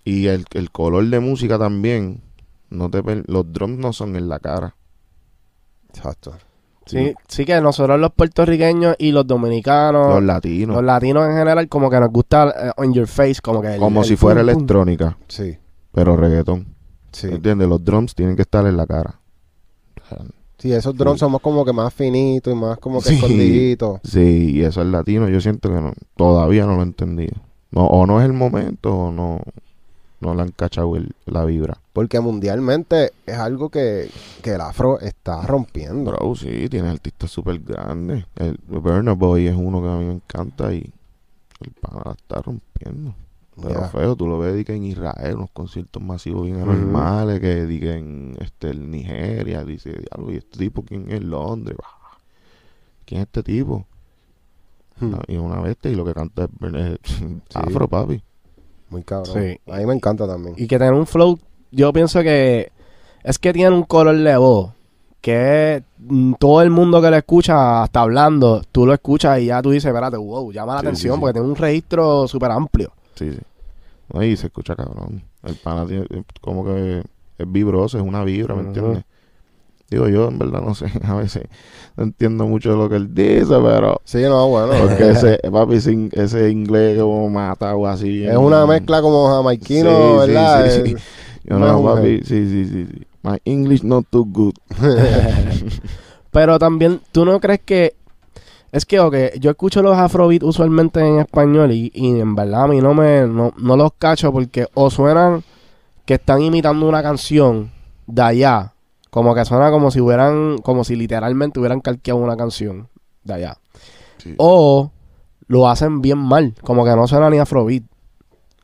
Y el, el color de música también, no te per- los drums no son en la cara. Exacto. Sí, sí que nosotros los puertorriqueños y los dominicanos, Los los, latinos. latinos en general, como que nos gusta eh, on your face, como que el- como el si fuera pum, pum. electrónica, Sí, pero reggaetón. sí. ¿Entiendes? Los drums tienen que estar en la cara. Sí, esos drones somos como que más finitos y más como que Sí. escondiditos. Sí, y eso el latino yo siento que no, todavía no lo he entendido. No, o no es el momento o no, no le han cachado el- la vibra. Porque mundialmente es algo que, que el afro está rompiendo. Bro, sí, tiene artistas súper grandes. El Burna Boy es uno que a mí me encanta y el pana la está rompiendo. Pero feo, tú lo ves que en Israel, unos conciertos masivos bien anormales, que en este, en Nigeria, dice, diablo, ¿y este tipo quién es? Londres? ¿Quién es este tipo? Hmm, Y una bestia y lo que canta es, es afro, papi. Muy cabrón. Sí. A mí me encanta también. Y que tener un flow, yo pienso que es que tiene un color de voz que mm, todo el mundo que lo escucha, hasta hablando, tú lo escuchas y ya tú dices, espérate, wow, llama la Sí, atención sí, sí. porque tiene un registro súper amplio. Sí, sí. No, y se escucha cabrón. El pana tiene, como que es vibroso, es una vibra, ¿me entiendes? Digo, yo en verdad no sé, a veces no entiendo mucho de lo que él dice, pero... Sí, no, bueno. Porque ese, papi, ese, ese inglés como mata o así. es una mezcla como jamaiquino, Sí, sí, ¿verdad? sí, El- sí. Yo no papi, sí, sí, sí, sí. My English not too good. Pero también, ¿tú no crees que... Es que, ok, yo escucho los afrobeat usualmente en español y, y en verdad a mí no me... No, no los cacho porque o suenan que están imitando una canción de allá. Como que suena como si hubieran... Como si literalmente hubieran calqueado una canción de allá. Sí. O lo hacen bien mal. Como que no suena ni afrobeat.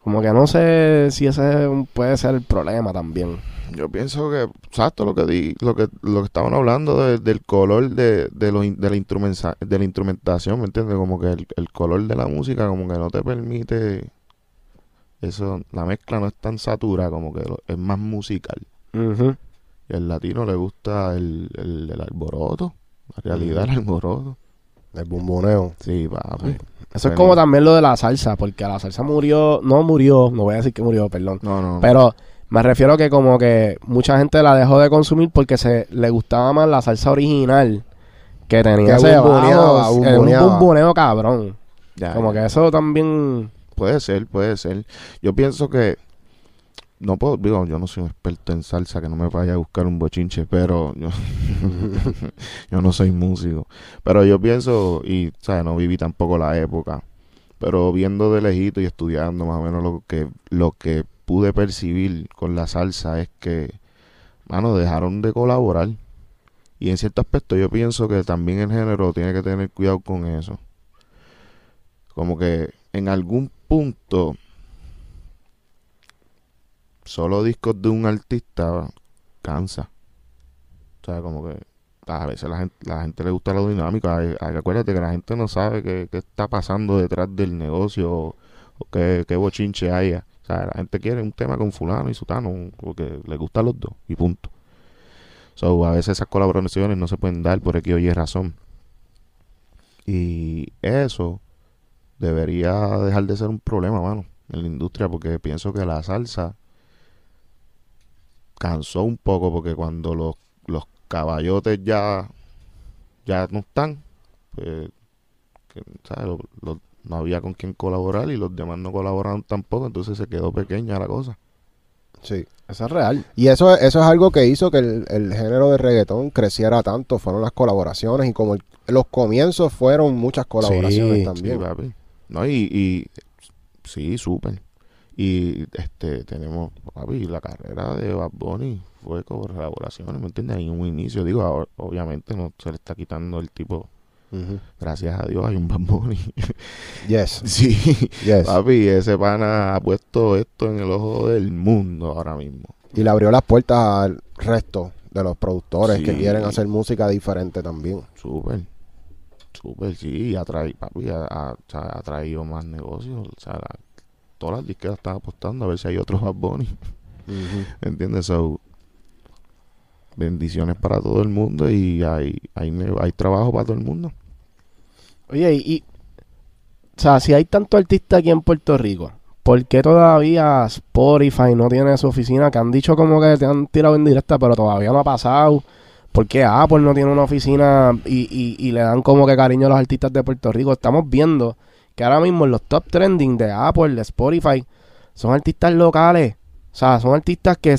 Como que no sé si ese puede ser el problema también. Yo pienso que, exacto, lo que di, lo que, lo que estaban hablando de- del color de, de, los de, la de la instrumentación, ¿me entiendes? Como que el, el color de la música como que no te permite eso, la mezcla no es tan satura, como que lo- es más musical. Ujú. Y al latino le gusta el, el, el alboroto, la realidad del alboroto. El bumboneo. Sí, papi. Eso es como también lo de la salsa, porque la salsa murió, no murió, no voy a decir que murió, perdón. No, no. Pero me refiero que como que mucha gente la dejó de consumir porque se le gustaba más la salsa original que tenía Que ese bumboneaba, bajo, un bumboneo cabrón. Ya, Como ya. que eso también Puede ser, puede ser. Yo pienso que no puedo, digo, yo no soy un experto en salsa, que no me vaya a buscar un bochinche, pero yo, yo no soy músico. Pero yo pienso, y, ¿sabes? No viví tampoco la época, pero viendo de lejito y estudiando más o menos lo que, lo que pude percibir con la salsa es que, mano, dejaron de colaborar. Y en cierto aspecto yo pienso que también el género tiene que tener cuidado con eso. Como que en algún punto solo discos de un artista cansa. O sea, como que a veces la gente, la gente le gusta lo dinámico. Hay- hay- acuérdate que la gente no sabe qué, qué está pasando detrás del negocio o, qué, qué bochinche haya. O sea, la gente quiere un tema con fulano y sutano porque le gustan los dos y punto. So, a veces esas colaboraciones no se pueden dar por X o Y razón. Y eso debería dejar de ser un problema, mano, en la industria, porque pienso que la salsa cansó un poco, porque cuando los, los caballotes ya, ya no están, pues, que, ¿sabes? Lo- lo- no había con quién colaborar y los demás no colaboraron tampoco, entonces se quedó pequeña la cosa. Sí. Eso es real. Y eso, eso es algo que hizo que el, el género de reggaetón creciera tanto, fueron las colaboraciones y como el- los comienzos fueron muchas colaboraciones Sí, también. Sí, papi. No, y, y sí, súper. Y este tenemos, papi, la carrera de Bad Bunny fue con colaboraciones, ¿me entiendes? Hay un inicio, digo, ahora, obviamente no se le está quitando el tipo, gracias a Dios hay un Bad Bunny. Yes, sí, yes. papi, ese pana ha puesto esto en el ojo del mundo ahora mismo. Y le abrió las puertas al resto de los productores Sí. que quieren hacer música diferente también. Súper, súper, sí, ha traído, papi, ha, ha- traído más negocios, o sea, la- todas las disqueras están apostando a ver si hay otros Bad Bunny. ¿Entiendes? So, bendiciones para todo el mundo y hay, hay, hay trabajo para todo el mundo. Oye, y, y- o sea, si hay tanto artista aquí en Puerto Rico, ¿por qué todavía Spotify no tiene su oficina? Que han dicho como que te han tirado en directa, pero todavía no ha pasado. ¿Por qué Apple no tiene una oficina y, y- y le dan como que cariño a los artistas de Puerto Rico? Estamos viendo que ahora mismo en los top trending de Apple, de Spotify, son artistas locales. O sea, son artistas que,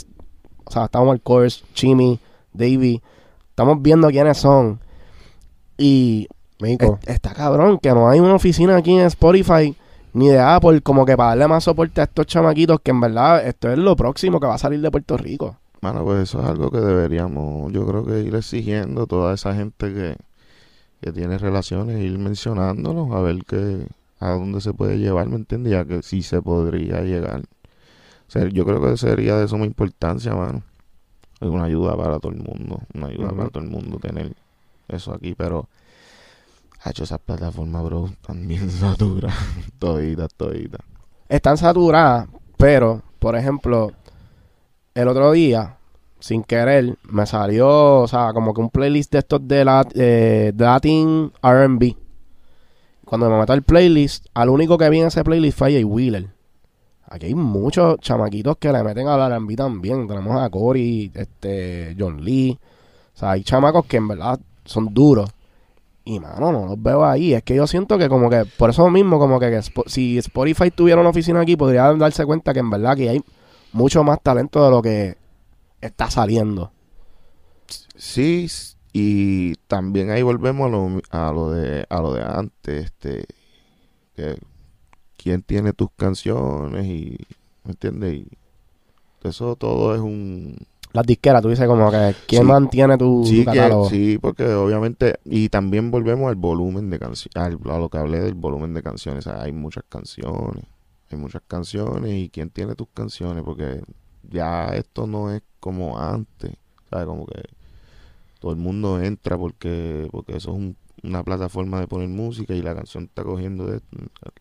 o sea, estamos al course, Chimmy, Davey, estamos viendo quiénes son. Y Mico, es- está cabrón que no hay una oficina aquí en Spotify ni de Apple como que para darle más soporte a estos chamaquitos que en verdad esto es lo próximo que va a salir de Puerto Rico. Mano, pues eso es algo que deberíamos, yo creo que ir exigiendo a toda esa gente que, que tiene relaciones, ir mencionándolos, a ver que, a dónde se puede llevar, ¿me entiendes? Ya que sí se podría llegar. O sea, yo creo que sería de suma importancia, mano. Es una ayuda para todo el mundo, una ayuda para todo el mundo tener eso aquí, pero ha hecho esas plataformas, bro, también saturas, toditas, toditas. Están saturadas, pero, por ejemplo, el otro día, sin querer, me salió, o sea, como que un playlist de estos de, la, eh, de Latin R&B. Cuando me meto al playlist, al único que vi en ese playlist fue Jay Wheeler. Aquí hay muchos chamaquitos que le meten al R&B también. Tenemos a Cory, este, John Lee. O sea, hay chamacos que en verdad son duros. Y mano, no los veo ahí. Es que yo siento que como que, por eso mismo, como que, si Spotify tuviera una oficina aquí, podría darse cuenta que en verdad que hay mucho más talento de lo que está saliendo. Sí, y también ahí volvemos a lo, a lo de a lo de antes, este que quién tiene tus canciones y ¿me entiendes? Y eso todo es un Las disqueras, tú dices como que, ¿quién Sí. mantiene tu, tu sí, que- sí, porque obviamente y también volvemos al volumen de canciones, a lo que hablé del volumen de canciones, o sea, hay muchas canciones, hay muchas canciones y quién tiene tus canciones porque ya esto no es como antes, ¿sabes? Como que todo el mundo entra porque porque eso es un- una plataforma de poner música y la canción está cogiendo de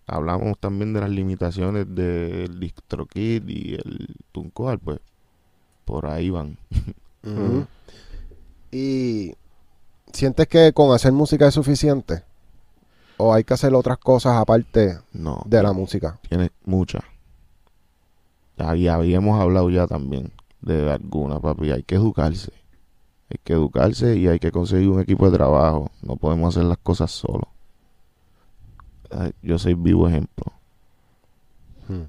hablamos también de las limitaciones del DistroKid y el Tuncoal, pues por ahí van. Y sientes que con hacer música es suficiente o hay que hacer otras cosas aparte No. de la música. Tiene muchas. Ahí habíamos hablado ya también de alguna, papi. Hay que educarse. Hay que educarse y hay que conseguir un equipo de trabajo. No podemos hacer las cosas solos. Yo soy vivo ejemplo. Hmm.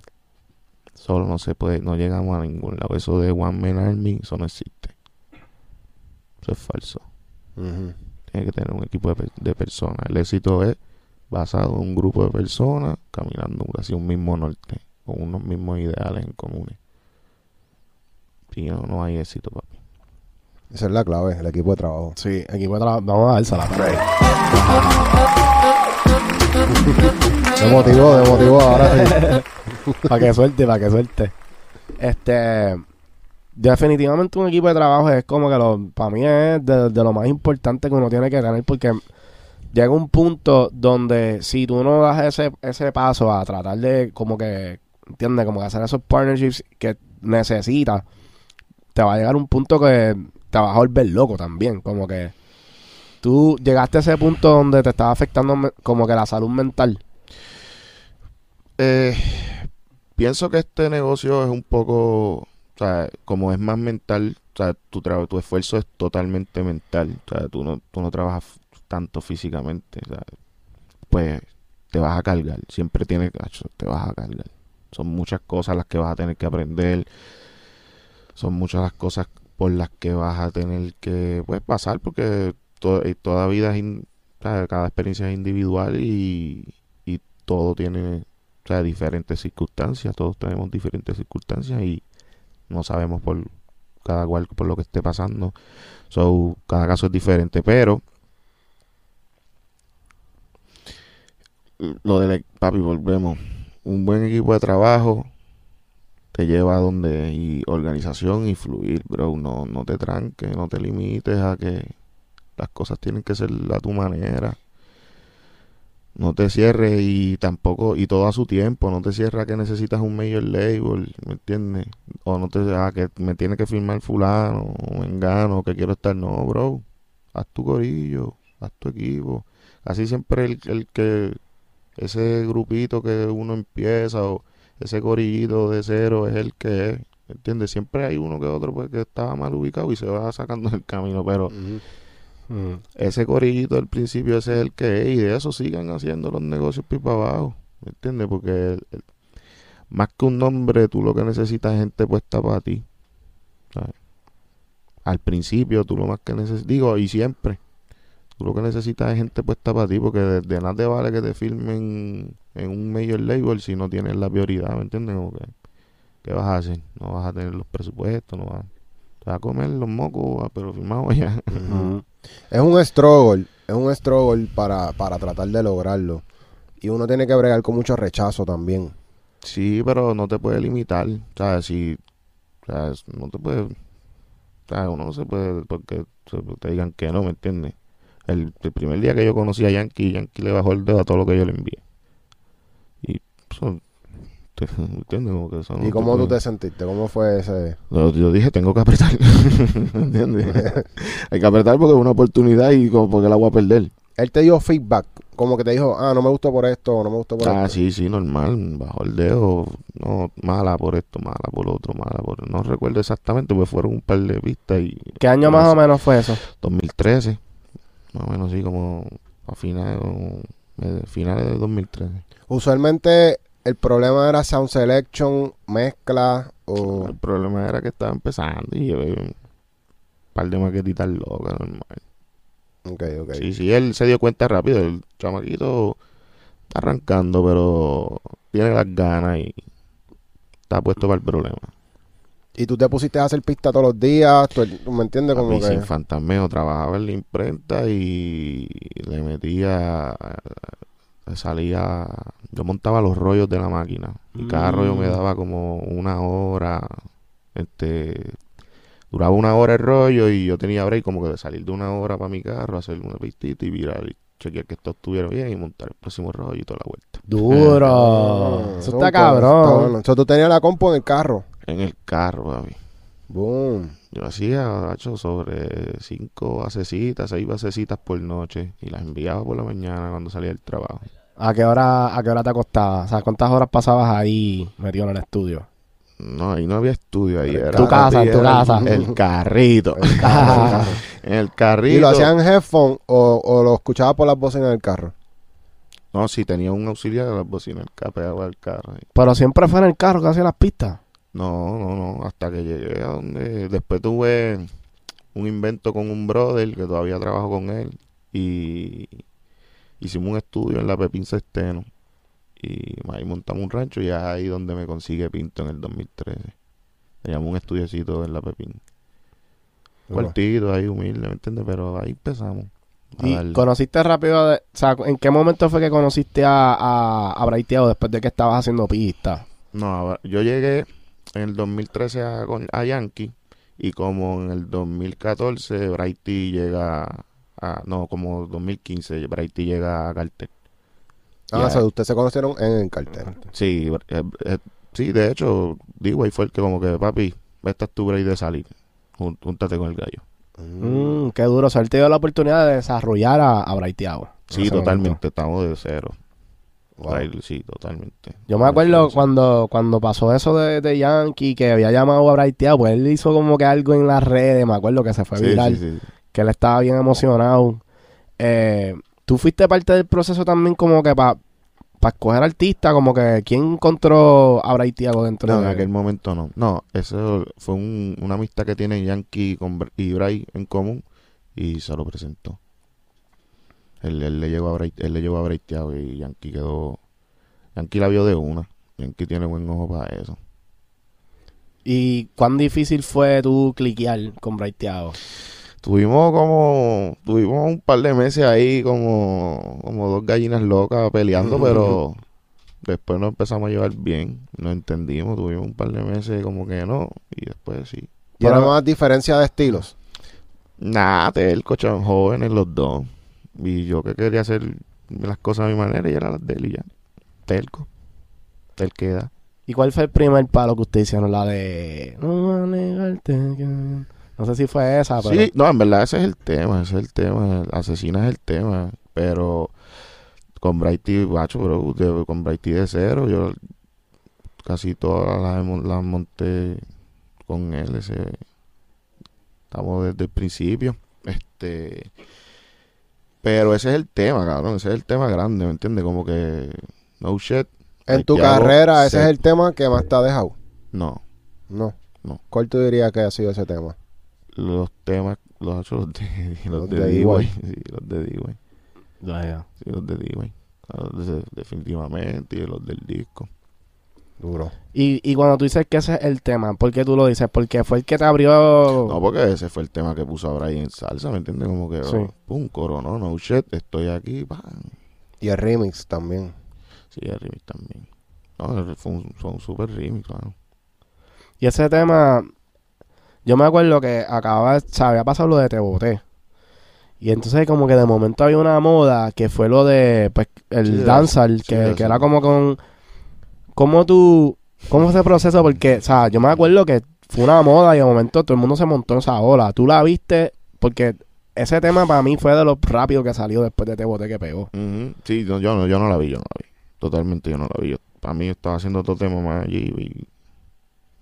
Solo no se puede, no llegamos a ningún lado. Eso de One Man Army, eso no existe. Eso es falso. Tiene que tener un equipo de, de personas. El éxito es basado en un grupo de personas caminando hacia un mismo norte, con unos mismos ideales en comunes. Si no, no hay éxito, papi. Esa es la clave, el equipo de trabajo. Sí, equipo de trabajo. Vamos a dársela. Te motivó, te motivó ahora sí. para que suelte, para que suelte. Este, definitivamente un equipo de trabajo es como que lo, para mí es de, de lo más importante que uno tiene que tener porque llega un punto donde si tú no das ese, ese paso a tratar de como que, ¿entiendes? Como que hacer esos partnerships que necesitas, te va a llegar un punto que te vas a volver loco también, como que tú llegaste a ese punto donde te estaba afectando como que la salud mental. Eh, pienso que este negocio es un poco, o sea, como es más mental, o sea, tu, tu esfuerzo es totalmente mental, o sea, tú no, tú no trabajas tanto físicamente, pues te vas a cargar, siempre tienes, acho, te vas a cargar. Son muchas cosas las que vas a tener que aprender. son muchas las cosas por las que vas a tener que pues, pasar porque to- eh, toda vida es in- cada experiencia es individual y, y todo tiene o sea, diferentes circunstancias, todos tenemos diferentes circunstancias y no sabemos por cada cual por lo que esté pasando. So, cada caso es diferente, pero lo de papi, volvemos. Un buen equipo de trabajo te lleva a donde y organización y fluir, bro. No, no te tranques, no te limites a que las cosas tienen que ser a tu manera. No te cierres y tampoco, y todo a su tiempo, no te cierres a que necesitas un major label, ¿me entiendes? O no te, a que me tiene que firmar fulano, o engano, que quiero estar, no, bro. Haz tu corillo, haz tu equipo. Así siempre el, el que, ese grupito que uno empieza o ese corillito de cero es el que es, ¿me entiendes? Siempre hay uno que otro pues, que estaba mal ubicado y se va sacando del camino, pero. Mm. ese corillito al principio ese es el que es y de eso sigan haciendo los negocios pipa abajo, ¿me entiendes? Porque el- el- más que un nombre tú lo que necesitas es gente puesta para ti. ¿sabes? Al principio tú lo más que necesitas, digo, y siempre, tú lo que necesitas es gente puesta para ti porque de, de nada te vale que te firmen en un major label si no tienes la prioridad, ¿me entiendes? Que, ¿qué vas a hacer? No vas a tener los presupuestos, no vas, te vas a comer los mocos, ah, pero firmado ya. Es un struggle, es un struggle para, para tratar de lograrlo. Y uno tiene que bregar con mucho rechazo también. Sí, pero no te puede limitar. O sea, si. O sea, es- no te puede. O sea, uno no se puede. Porque se- te digan que no, ¿me entiendes? El, el primer día que yo conocí a Yankee, Yankee le bajó el dedo a todo lo que yo le envié. Y. Eso, te- ¿Me entiendes? Como que eso no ¿Y cómo tú te sentiste? ¿Cómo fue ese...? Yo, yo dije, tengo que apretar. ¿Me entiendes? Hay que apretar porque es una oportunidad y como porque la voy a perder. Él te dio feedback, como que te dijo, ah, no me gustó por esto, no me gustó por Ah, esto. sí, sí, normal. Bajó el dedo. No, mala por esto, mala por otro, mala por... No recuerdo exactamente, porque fueron un par de pistas y... ¿Qué año más o menos fue eso? 2013. Más o menos, sí, como a finales, finales del 2013. Usualmente el problema era sound selection, mezcla o... El problema era que estaba empezando y llevé un par de maquetitas locas, normal. Ok, ok. Sí, sí, él se dio cuenta rápido. El chamaquito está arrancando, pero tiene las ganas y está puesto para el problema. Y tú te pusiste a hacer pista todos los días, tú, tú me entiendes como que... sin fantasmeo, trabajaba en la imprenta y le metía, salía, yo montaba los rollos de la máquina y cada Mm. rollo me daba como una hora, este, duraba una hora el rollo y yo tenía break como que de salir de una hora para mi carro, hacer una pistita y virar y chequear que esto estuviera bien y montar el próximo rollo y toda la vuelta. Duro. Eso está cabrón. bueno. So, tú tenías la compu en el carro. En el carro, papi. Boom. Yo hacía, hecho sobre cinco basecitas, seis basecitas por noche y las enviaba por la mañana cuando salía del trabajo. ¿A qué hora, a qué hora te acostabas? O sea, ¿cuántas horas pasabas ahí metido en el estudio? No, ahí no había estudio, ahí era. Tu casa, en tu casa. El carrito. El el carro. En el carrito. ¿Y lo hacían en headphone o, o lo escuchaba por las bocinas del carro? No, sí, tenía un auxiliar de las bocinas, el el carro. ahí. Pero siempre fue en el carro que hacía las pistas. No, no, no, hasta que llegué a donde... Después tuve un invento con un brother que todavía trabajo con él y hicimos un estudio en la Pepín Cesteno y ahí montamos un rancho y es ahí donde me consigue Pinto en el 2013. Teníamos un estudiocito en la Pepín. Cuartito ahí, humilde, ¿me entiendes? Pero ahí empezamos. Y darle. conociste rápido, de- o sea, ¿en qué momento fue que conociste a, a, a Braiteado después de que estabas haciendo pistas? No, yo llegué en el 2013 a, a Yankee y como en el 2014 Brighty llega a... No, como 2015 Brighty llega a Cartel. Ah, Ya. o sea, ustedes se conocieron en el cartel. Sí, eh, eh, sí, de hecho, D-Way fue el que como que, papi, esta es tu break de salir. Jún- Júntate con el gallo. Mm, qué duro. O sea, él te dio la oportunidad de desarrollar a, a Braiteado. en Sí, totalmente, momento. estamos de cero. Wow. Sí, totalmente. Yo me acuerdo cuando, cuando pasó eso de, de Yankee, que había llamado a Braiteado, pues él hizo como que algo en las redes, me acuerdo que se fue sí, viral, sí, sí. que él estaba bien emocionado. Eh, ¿Tú fuiste parte del proceso también como que para para escoger artista, como que quién encontró a Bray Thiago dentro No, en de aquel momento no. No, eso fue un- una amistad que tiene Yankee con, y Bray en común y se lo presentó. Él, él le llegó a Bray, él le llegó a Bray Thiago y Yankee quedó... Yankee la vio de una. Yankee tiene buen ojo para eso. ¿Y cuán difícil fue tú cliquear con Bray Thiago? Tuvimos como... Tuvimos un par de meses ahí como... Como dos gallinas locas peleando, pero... Después nos empezamos a llevar bien. Nos entendimos. Tuvimos un par de meses como que no. Y después sí. Y era más diferencia de estilos. Nada, telco, chavos, jóvenes los dos. Y yo que quería hacer las cosas a mi manera y era las de él y ya. Telco. Tel queda. ¿Y cuál fue el primer palo que ustedes hicieron? La de... No a negarte. No sé si fue esa, pero... Sí, no, en verdad ese es el tema, ese es el tema. Asesina es el tema. Pero con Brighty, bacho, bro, de- con Brighty de cero, yo casi todas las monté con él. Ese, estamos desde el principio. Este. Pero ese es el tema, cabrón. Ese es el tema grande, ¿me entiendes? Como que. No shit. En tu carrera, ese se- es el tema que más te ha dejado. No. No. No. ¿Cuál tú dirías que ha sido ese tema? Los temas, los de, los Los de de D-Way. Sí, los de D-Way. Sí, los de D-Way. De- Definitivamente, y los del disco. Duro. Y, y cuando tú dices que ese es el tema, ¿por qué tú lo dices? Porque fue el que te abrió... No, porque ese fue el tema que puso a Brian en salsa, ¿me entiendes? Como que, Sí. oh, pum, coronó, no shit, estoy aquí, pam. Y el remix también. Sí, el remix también. No, fue un, fue un super remix, claro. Y ese tema, yo me acuerdo que acababa, se había pasado lo de Te Boté. Y entonces como que de momento había una moda que fue lo de, pues, el Sí, dancehall, sí, que, que era como con, ¿cómo tú, cómo fue ese proceso? Porque, o sea, yo me acuerdo que fue una moda y de momento todo el mundo se montó en esa ola. Tú la viste, porque ese tema para mí fue de los rápidos que salió después de Te Boté que pegó. Sí, yo, no, yo no la vi, yo no la vi. Totalmente yo no la vi. Yo- para mí estaba haciendo otro tema más allí y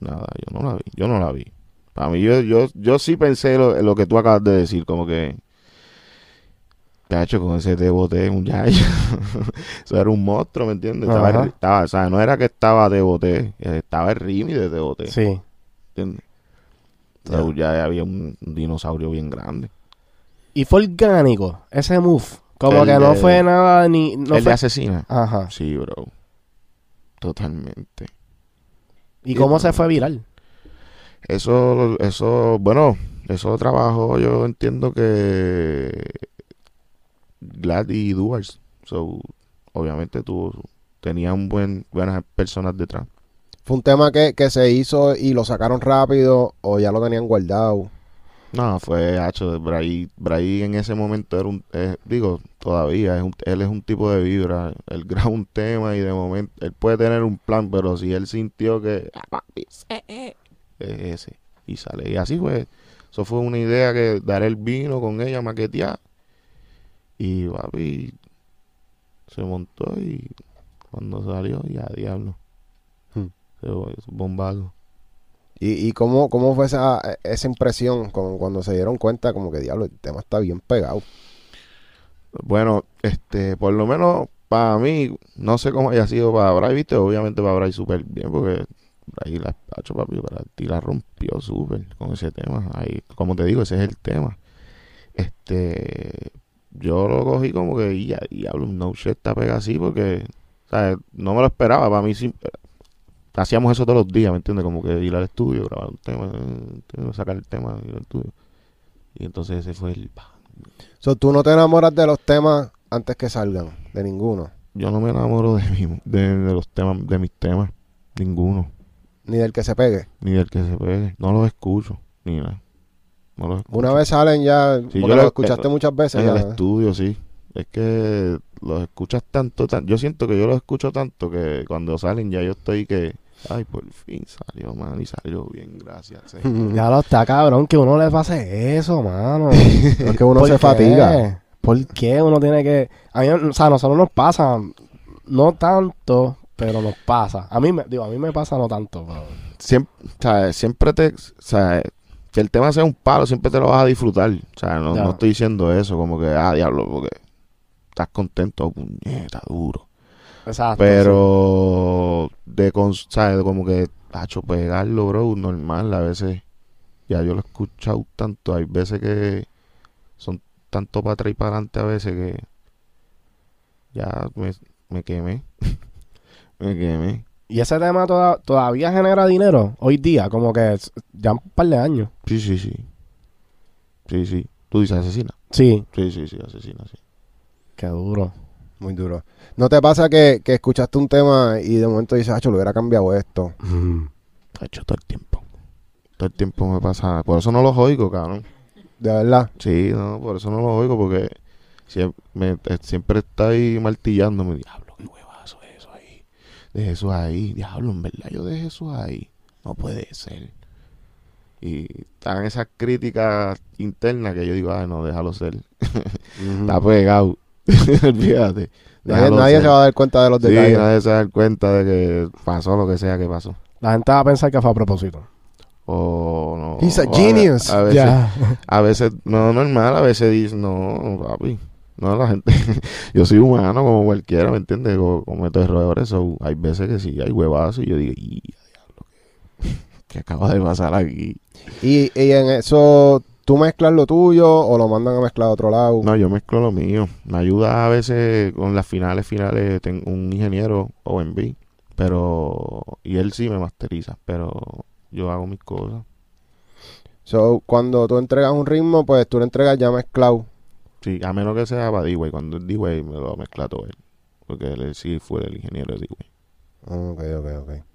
nada, yo no la vi, yo no la vi. Para mí yo, yo, yo sí pensé lo, lo que tú acabas de decir, como que hecho con ese te boté un yayo. Eso era un monstruo, ¿me entiendes? Estaba, Ajá. el- estaba, o sea, no era que estaba te boté, estaba el Rimi de boté, Sí. ¿entiendes? O sea, ya había un dinosaurio bien grande. Y fue orgánico, ese move. Como El que no fue nada ni... No el fue... de asesina. Ajá. Sí, bro. Totalmente. ¿Y cómo se fue viral? Eso, eso, bueno, eso trabajo yo entiendo que Glad y Duars. So, obviamente tuvo, tenía un buen, buenas personas detrás. ¿Fue un tema que, que se hizo y lo sacaron rápido o ya lo tenían guardado? No, fue hacho. Bray, Bray en ese momento era un, eh, digo, todavía, es un, él es un tipo de vibra. Él graba un tema y de momento, él puede tener un plan, pero si él sintió que, es ese. Y sale. Y así fue. Eso fue una idea que dar el vino con ella, maquetear. Y papi se montó y cuando salió, ya diablo. Hmm. Se bombado. ¿Y, y cómo, cómo fue esa, esa impresión como cuando se dieron cuenta como que diablo, el tema está bien pegado? Bueno, este, por lo menos para mí, no sé cómo haya sido para Bray, viste, obviamente para Bray súper bien, porque Bray la ha hecho papi, para ti la rompió súper con ese tema. Ahí, como te digo, ese es el tema. Este, yo lo cogí como que, ya, diablo, no shit, está pegado así, porque, ¿sabes? No me lo esperaba, para mí sí, hacíamos eso todos los días, ¿me entiendes? Como que ir al estudio, grabar un tema, sacar el tema, ir al estudio. Y entonces ese fue el... So, ¿Tú no te enamoras de los temas antes que salgan? De ninguno. Yo no me enamoro de, mi, de, de los temas, de mis temas, ninguno, Ni del que se pegue. ni del que se pegue. No los escucho, ni nada. No los. Una vez salen ya, Sí, porque yo lo lo- escuchaste eh, muchas veces. en el ya. estudio, sí. Es que los escuchas tanto, tan- yo siento que yo los escucho tanto que cuando salen ya yo estoy que, ay, por fin salió, man, y salió bien, gracias. señor". Ya lo está cabrón que uno le pase eso, mano. Es que uno ¿Por se qué? fatiga. ¿Por qué uno tiene que...? A mí, o sea, a nosotros nos pasa, no tanto, pero nos pasa. A mí, me, digo, a mí me pasa no tanto, pero... siempre, o sea, siempre te, o sea, que el tema sea un palo, siempre te lo vas a disfrutar. O sea, no, no estoy diciendo eso, como que, ah, diablo, porque estás contento, puñeta, duro. Exacto. Pero de cons- ¿sabes? Como que, hacho, pegarlo, bro, normal. A veces, ya yo lo he escuchado tanto. Hay veces que son tanto para atrás y para adelante a veces que ya me, me quemé. me quemé. Y ese tema toda- todavía genera dinero hoy día, como que ya un par de años. Sí, sí, sí. Sí, sí. Tú dices asesina. Sí, Sí, sí, sí, asesina, sí. qué duro. Muy duro. ¿No te pasa que, que escuchaste un tema y de momento dices, Hacho, lo hubiera cambiado esto? hecho todo el tiempo. Todo el tiempo me pasa. Por eso no los oigo, cabrón. De verdad. Sí, no, por eso no los oigo, porque siempre, me, eh, siempre está ahí martillándome. Diablo, qué huevazo es eso ahí. Deje eso ahí. Diablo, en verdad, yo dejé eso ahí. No puede ser. Y están esas críticas internas que yo digo, ay, no, déjalo ser. Está pegado. Olvídate. Nadie, Déjalo nadie ser. se va a dar cuenta de los Sí, detalles. nadie se da cuenta de que pasó lo que sea que pasó. La gente va a pensar que fue a propósito. O no. He's a o genius. A, veces, Ya. a veces, no, normal, a veces dice, no, papi. No, la gente, yo soy humano como cualquiera, ¿me entiendes? Co- Cometo errores, so, hay veces que sí, hay huevazos y yo digo, y diablo, ¿qué, qué acaba de pasar aquí? Y, y en eso, ¿tú mezclas lo tuyo o lo mandan a mezclar a otro lado? No, yo mezclo lo mío. Me ayuda a veces con las finales, finales, tengo un ingeniero OMB, pero, y él sí me masteriza, pero yo hago mis cosas. So, cuando tú entregas un ritmo, pues tú le entregas ya mezclado. Sí, a menos que sea para D-Way. Cuando es D-Way me lo mezcla todo él. Porque él sí fue el ingeniero de D-Way. Ok, ok, ok.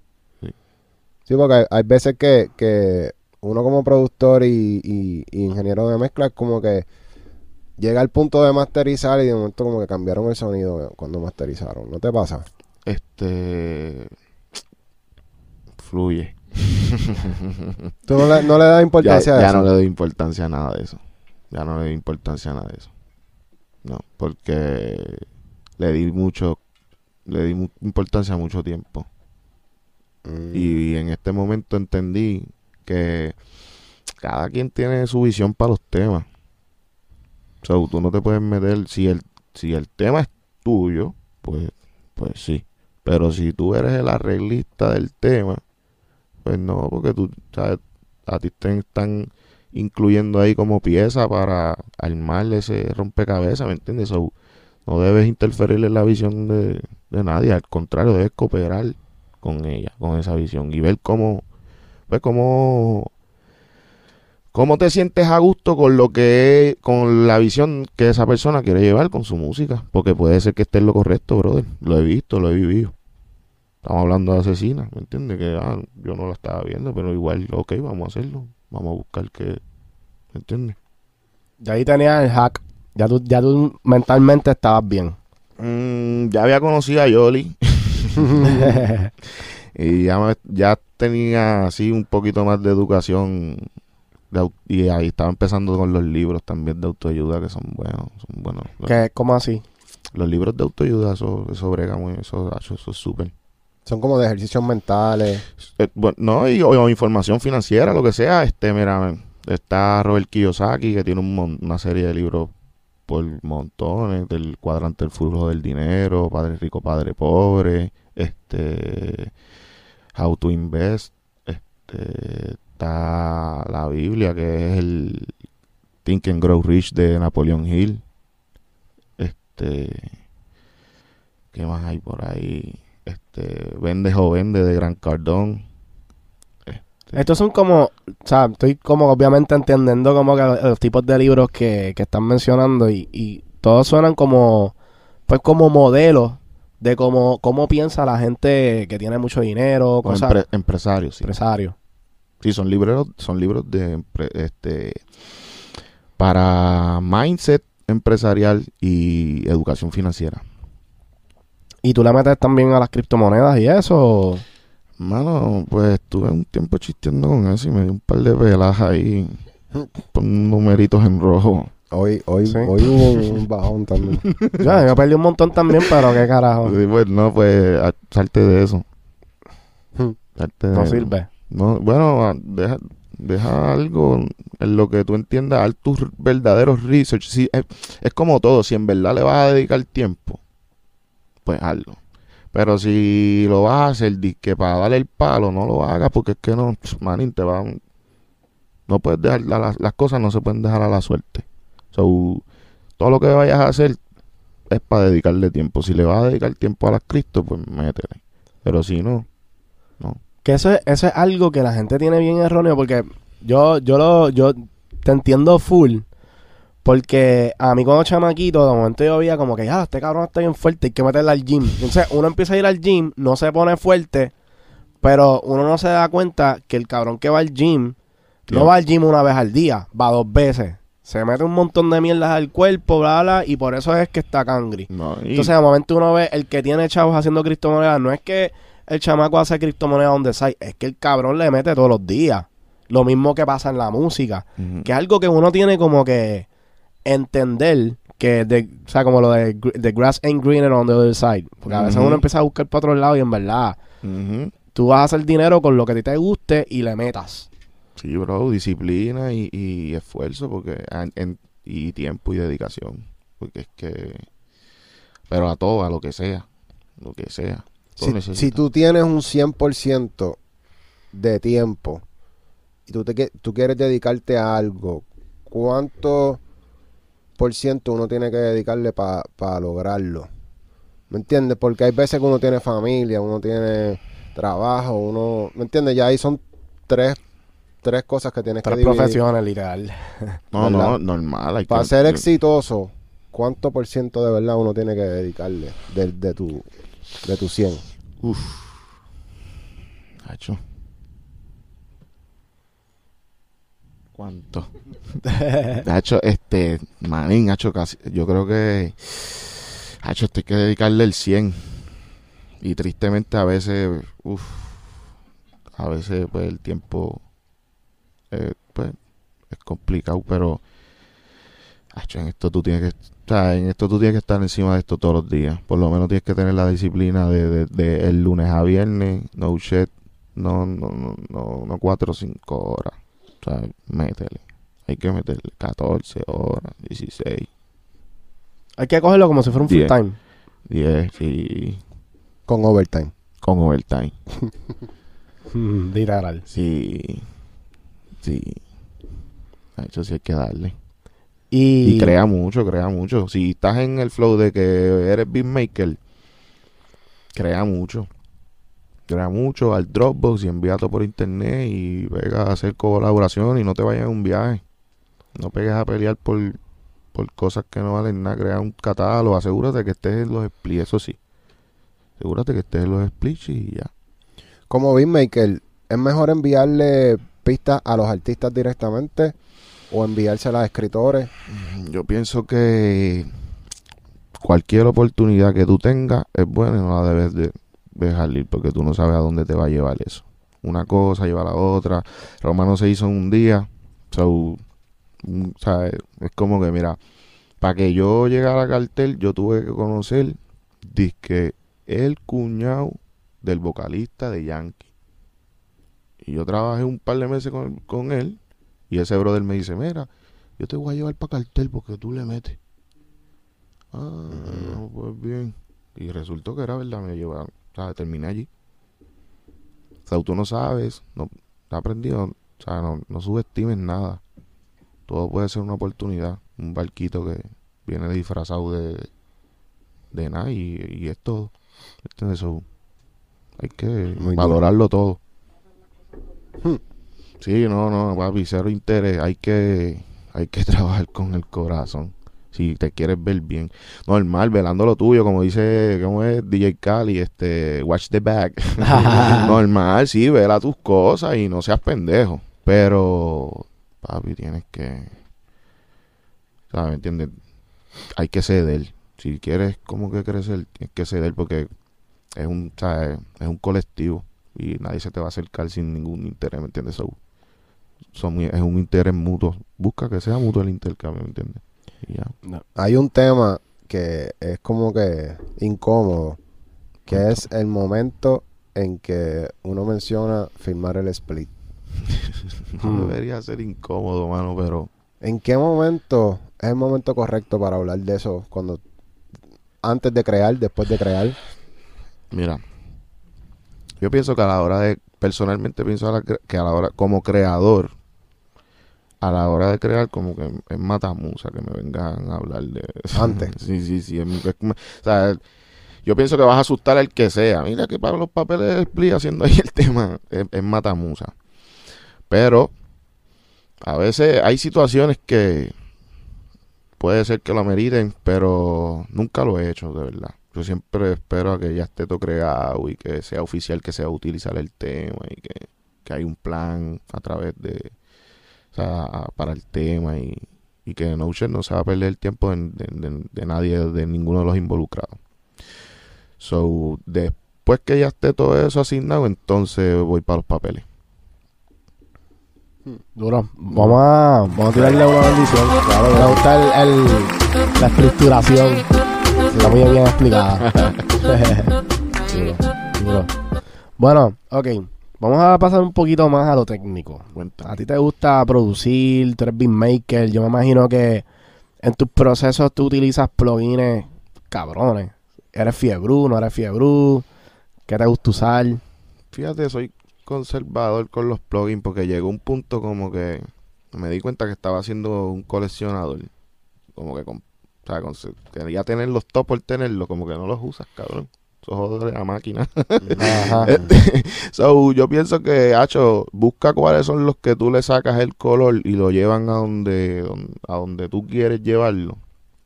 Sí. Porque hay, hay veces que, que uno como productor y, y- y ingeniero de mezcla es como que llega al punto de masterizar y de momento como que cambiaron el sonido cuando masterizaron. ¿No te pasa? Este. Fluye. ¿Tú no le, no le das ya importancia a ya eso? no le doy importancia a nada de eso. Ya no le doy importancia a nada de eso. No, porque le di mucho. Le di mu- importancia a mucho tiempo. Mm. Y en este momento entendí que cada quien tiene su visión para los temas. O sea, tú no te puedes meter. Si el, si el tema es tuyo, pues, pues sí. Pero si tú eres el arreglista del tema, pues no, porque tú, sabes, a ti te están incluyendo ahí como pieza para armar ese rompecabezas, ¿me entiendes? So, no debes interferir en la visión de, de nadie, al contrario, debes cooperar con ella, con esa visión y ver cómo, pues cómo, cómo te sientes a gusto con lo que es, con la visión que esa persona quiere llevar con su música, porque puede ser que esté en lo correcto, brother, lo he visto, lo he vivido. Estamos hablando de asesina, ¿me entiendes? Que ah, yo no la estaba viendo, pero igual, ok, vamos a hacerlo, vamos a buscar que, ¿me entiendes? Ya ahí tenías el hack. Ya tú, ya tú mentalmente estabas bien. Mm, ya había conocido a Yoli. Y ya, me- ya tenía así un poquito más de educación de y ahí estaba empezando con los libros también de autoayuda que son buenos son buenos ¿Qué? ¿Cómo así? los libros de autoayuda eso, eso brega muy eso, eso, es súper Son como de ejercicios mentales. Eh, bueno, no y o, o información financiera lo que sea este mira está Robert Kiyosaki que tiene un una serie de libros por montones del cuadrante del flujo del dinero padre rico padre pobre este How to Invest este está la Biblia que es el Think and Grow Rich de Napoleon Hill. Este qué más hay por ahí este Vende o Vende de Gran Cardón. Estos son como, o sea, estoy como obviamente entendiendo como que los, los tipos de libros que, que están mencionando y, y todos suenan como, pues como modelos de cómo, cómo piensa la gente que tiene mucho dinero, cosas, empre- empresarios sí. empresarios. Sí, son libros, son libros de este para mindset empresarial y educación financiera. Y tú le metes también a las criptomonedas y eso. Mano, pues estuve un tiempo chisteando con eso y me dio un par de pelas ahí con numeritos en rojo. Hoy, hoy, Sí. hoy hubo un, bajón también. Ya, me perdí un montón también, pero qué carajo. Sí, pues no, pues salte de eso. Hmm. Salte No sirve. No, bueno, deja, deja algo en lo que tú entiendas, haz tus verdaderos research. Sí, es, es como todo, si en verdad le vas a dedicar tiempo, pues hazlo. Pero si lo vas a hacer que para darle el palo, no lo hagas porque es que no, manín, te va. No puedes dejar, las cosas no se pueden dejar a la suerte. So, todo lo que vayas a hacer es para dedicarle tiempo. Si le vas a dedicar tiempo a las Cristo, pues métele. Pero si no, no. Que eso es, eso es algo que la gente tiene bien erróneo porque yo, yo lo, yo te entiendo full. Porque a mí como chamaquito, de momento yo veía como que, ya, este cabrón está bien fuerte, hay que meterle al gym. Entonces uno empieza a ir al gym, no se pone fuerte, pero uno no se da cuenta que el cabrón que va al gym, no va al gym una vez al día, va dos veces. Se mete un montón de mierdas al cuerpo, bla, bla, y por eso es que está cangri. no y- Entonces, de momento uno ve el que tiene chavos haciendo criptomonedas. No es que el chamaco hace criptomonedas on the side, es que el cabrón le mete todos los días. Lo mismo que pasa en la música. Que es algo que uno tiene como que entender que, de, o sea, como lo de the grass ain't greener on the other side. Porque a veces uno empieza a buscar para otro lado y en verdad, Ujú. tú vas a hacer dinero con lo que a ti te guste y le metas. Sí, bro, disciplina y, y esfuerzo porque en- en- y tiempo y dedicación. Porque es que... Pero a todo, a lo que sea. Lo que sea. Si, si tú tienes un 100% de tiempo y tú, te, tú quieres dedicarte a algo, ¿cuánto por ciento uno tiene que dedicarle para lograrlo? ¿Me entiendes? Porque hay veces que uno tiene familia, uno tiene trabajo, uno... ¿Me entiendes? Ya ahí son tres, tres cosas que tienes Tres que dividir. profesiones, literal. No, no, normal. Hay Para que- ser yo- exitoso, ¿cuánto por ciento de verdad uno tiene que dedicarle de, de tu, de tu 100? Uf. Hacho. ¿Cuánto? Hacho, este, manín, hacho, casi, yo creo que, hacho, esto hay que dedicarle el 100. Y tristemente a veces, uf, a veces pues el tiempo, eh, pues, es complicado, pero, en esto tú tienes que, o sea, en esto tú tienes que estar encima de esto todos los días. Por lo menos tienes que tener la disciplina de, de, de el lunes a viernes, no shit, no, no, no, no, no cuatro o cinco horas. O sea, métele. Hay que meterle 14 horas, 16, Hay que cogerlo como si fuera un full time. 10, sí, Con overtime. con overtime. literal. Sí, sí. A Eso sí hay que darle. Y, Y crea mucho, crea mucho. Si estás en el flow de que eres beatmaker, crea mucho. Crea mucho al Dropbox y envía todo por internet y pega a hacer colaboración y no te vayas a un viaje. No pegues a pelear por, por cosas que no valen nada. Crea un catálogo. Asegúrate que estés en los splits, eso sí. Asegúrate que estés en los splits y ya. Como beatmaker, ¿es mejor enviarle a los artistas directamente o enviárselas a escritores? Yo pienso que cualquier oportunidad que tú tengas es buena y no la debes de dejar ir porque tú no sabes a dónde te va a llevar eso. Una cosa lleva a la otra. Romano se hizo en un día. So, mm, es como que, mira, para que yo llegara a cartel, yo tuve que conocer disque el cuñado del vocalista de Yankee. Y yo trabajé un par de meses con, con él. Y ese brother me dice, mira, yo te voy a llevar para cartel porque tú le metes. Ah, no, pues bien. Y resultó que era verdad, me llevaron. O sea, terminé allí. O sea, tú no sabes, no he aprendido, o sea, no, no subestimes nada. Todo puede ser una oportunidad. Un barquito que viene disfrazado de, de nada y, y es todo. Este, Eso, hay que Muy valorarlo todo. Hmm. Sí, no, no, papi, cero interés. Hay que, hay que trabajar con el corazón. Si te quieres ver bien. Normal, velando lo tuyo, como dice, ¿cómo es? DJ Cali, este, watch the back. Normal, sí, vela tus cosas y no seas pendejo. Pero, papi, tienes que, ¿sabes? ¿Entiendes? Hay que ceder. Si quieres como que crecer, tienes que ceder porque es un, ¿sabes? Es un colectivo y nadie se te va a acercar sin ningún interés, ¿me entiendes? So, son, es un interés mutuo. Busca que sea mutuo el intercambio, ¿me entiendes? Y ya. Hay un tema que es como que incómodo, que es el momento en que uno menciona firmar el split. No debería ser incómodo, mano, pero ¿En qué momento es el momento correcto para hablar de eso? Cuando antes de crear, después de crear. Mira, yo pienso que a la hora de, personalmente pienso a la que a la hora, como creador, a la hora de crear, como que es matamusa que me vengan a hablar de Antes. sí, sí, sí. es- o sea, yo pienso que vas a asustar al que sea. Mira que para los papeles del PLI haciendo ahí el tema, es, es matamusa. Pero, a veces hay situaciones que puede ser que lo ameriten, pero nunca lo he hecho, de verdad. Yo siempre espero a que ya esté todo creado y que sea oficial que se va a utilizar el tema y que, que hay un plan a través de, o sea, a- para el tema y, y que Notion no se va a perder el tiempo de, de- de- de nadie, de ninguno de los involucrados. So, después que ya esté todo eso asignado, entonces voy para los papeles. Duro. Vamos a, vamos a tirarle una bendición. Claro, me gusta el, el- la estructuración. Está muy bien explicada. duro, duro. Bueno, ok. Vamos a pasar un poquito más a lo técnico. A ti te gusta producir, tú eres beatmaker. Yo me imagino que en tus procesos tú utilizas plugins cabrones. ¿Eres fiebru, no eres fiebru? ¿Qué te gusta usar? Fíjate, soy conservador con los plugins porque llegó un punto como que me di cuenta que estaba haciendo un coleccionador. Como que con, o sea, con- quería tenerlos todos por tenerlos, como que no los usas, cabrón. Eso jode la máquina. Ajá. Este, so, yo pienso que, Hacho, busca cuáles son los que tú le sacas el color y lo llevan a donde, don- a donde tú quieres llevarlo.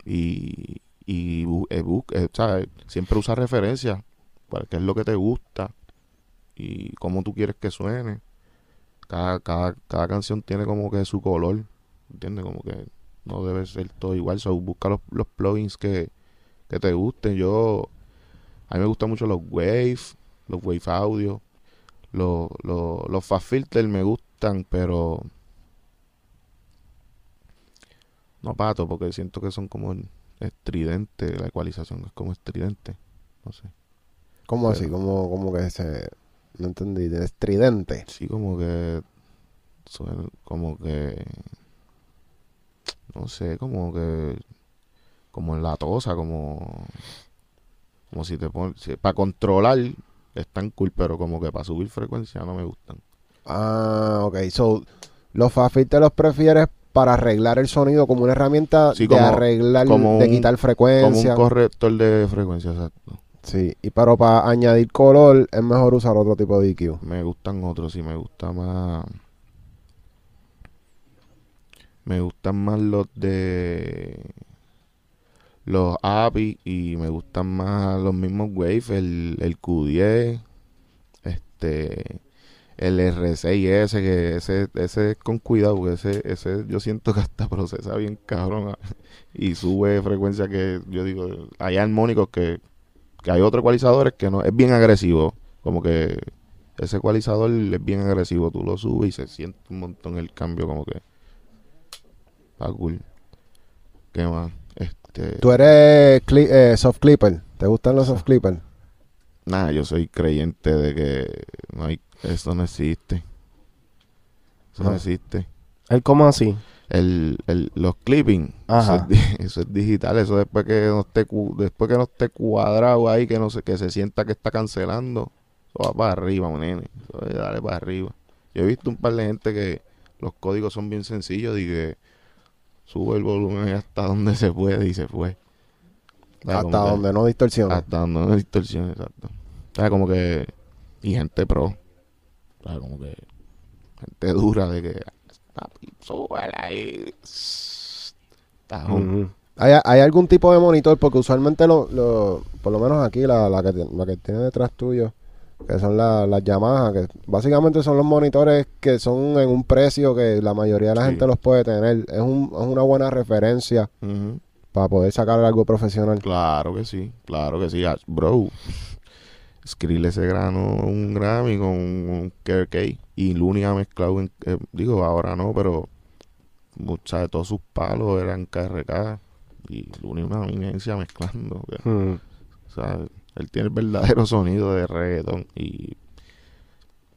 Y, y eh, bu- eh, siempre usa referencias para qué es lo que te gusta y cómo tú quieres que suene. Cada, cada, cada canción tiene como que su color, ¿entiendes? Como que no debe ser todo igual. So, busca los, los plugins que, que te gusten. Yo, a mí me gustan mucho los Wave, los Wave Audio, los, los, los Fast Filter me gustan, pero no pato, porque siento que son como estridentes, la ecualización es como estridente, no sé. ¿Cómo así? ¿Cómo, cómo que se...? No entendí. Estridente. Sí, como que suena como que no sé, como que como en la tosa, como como si te pones para controlar están cool, pero como que para subir frecuencia no me gustan. Ah, ok. So, los fast filters los prefieres para arreglar el sonido como una herramienta Sí, de como- arreglar, como de un- quitar Como un frecuencia. corrector de frecuencia, exacto. Sí, y pero para añadir color es mejor usar otro tipo de EQ. Me gustan otros, sí, me gusta más. Me gustan más los de. Los API y me gustan más los mismos Wave, el, el Q10, este. El R6S, que ese, ese es con cuidado, porque ese, ese yo siento que hasta procesa bien cabrón ah, y sube frecuencia que yo digo, hay armónicos que, que hay otros ecualizadores que no, es bien agresivo, como que ese ecualizador es bien agresivo. Tú lo subes y se siente un montón el cambio, como que. Está cool. ¿Qué más? Este. Tú eres cli- eh, soft clipper. ¿Te gustan los soft clippers? Nada, yo soy creyente de que no hay, eso no existe. Eso no, No. existe. ¿El cómo así? El, el, los clipping, eso es, eso es digital, eso después que no esté cu- después que no esté cuadrado ahí, que no se, que se sienta que está cancelando, eso va para arriba, un nene. Eso es dale para arriba. Yo he visto un par de gente que los códigos son bien sencillos y que sube el volumen hasta donde se puede y se fue. O sea, Hasta como que- donde no distorsiona. hasta donde no hay distorsión, exacto. O sea, como que. Y gente pro. O sea, como que. Gente dura de que. Súbela ahí. ¿Hay, hay algún tipo de monitor? Porque usualmente, lo, lo- por lo menos aquí, la, la, que, la que tiene detrás tuyo, que son la- las Yamaha, que básicamente son los monitores que son en un precio que la mayoría de la Sí. gente los puede tener. Es, un, es una buena referencia para poder sacar algo profesional. Claro que sí, claro que sí. Ah, Bro, Skrill se ganó un Grammy con un KRK y Looney ha mezclado, en- eh, digo, ahora no, pero muchas de todos sus palos eran KRK y Looney una eminencia mezclando. Mm. Sea, él tiene el verdadero sonido de reggaeton y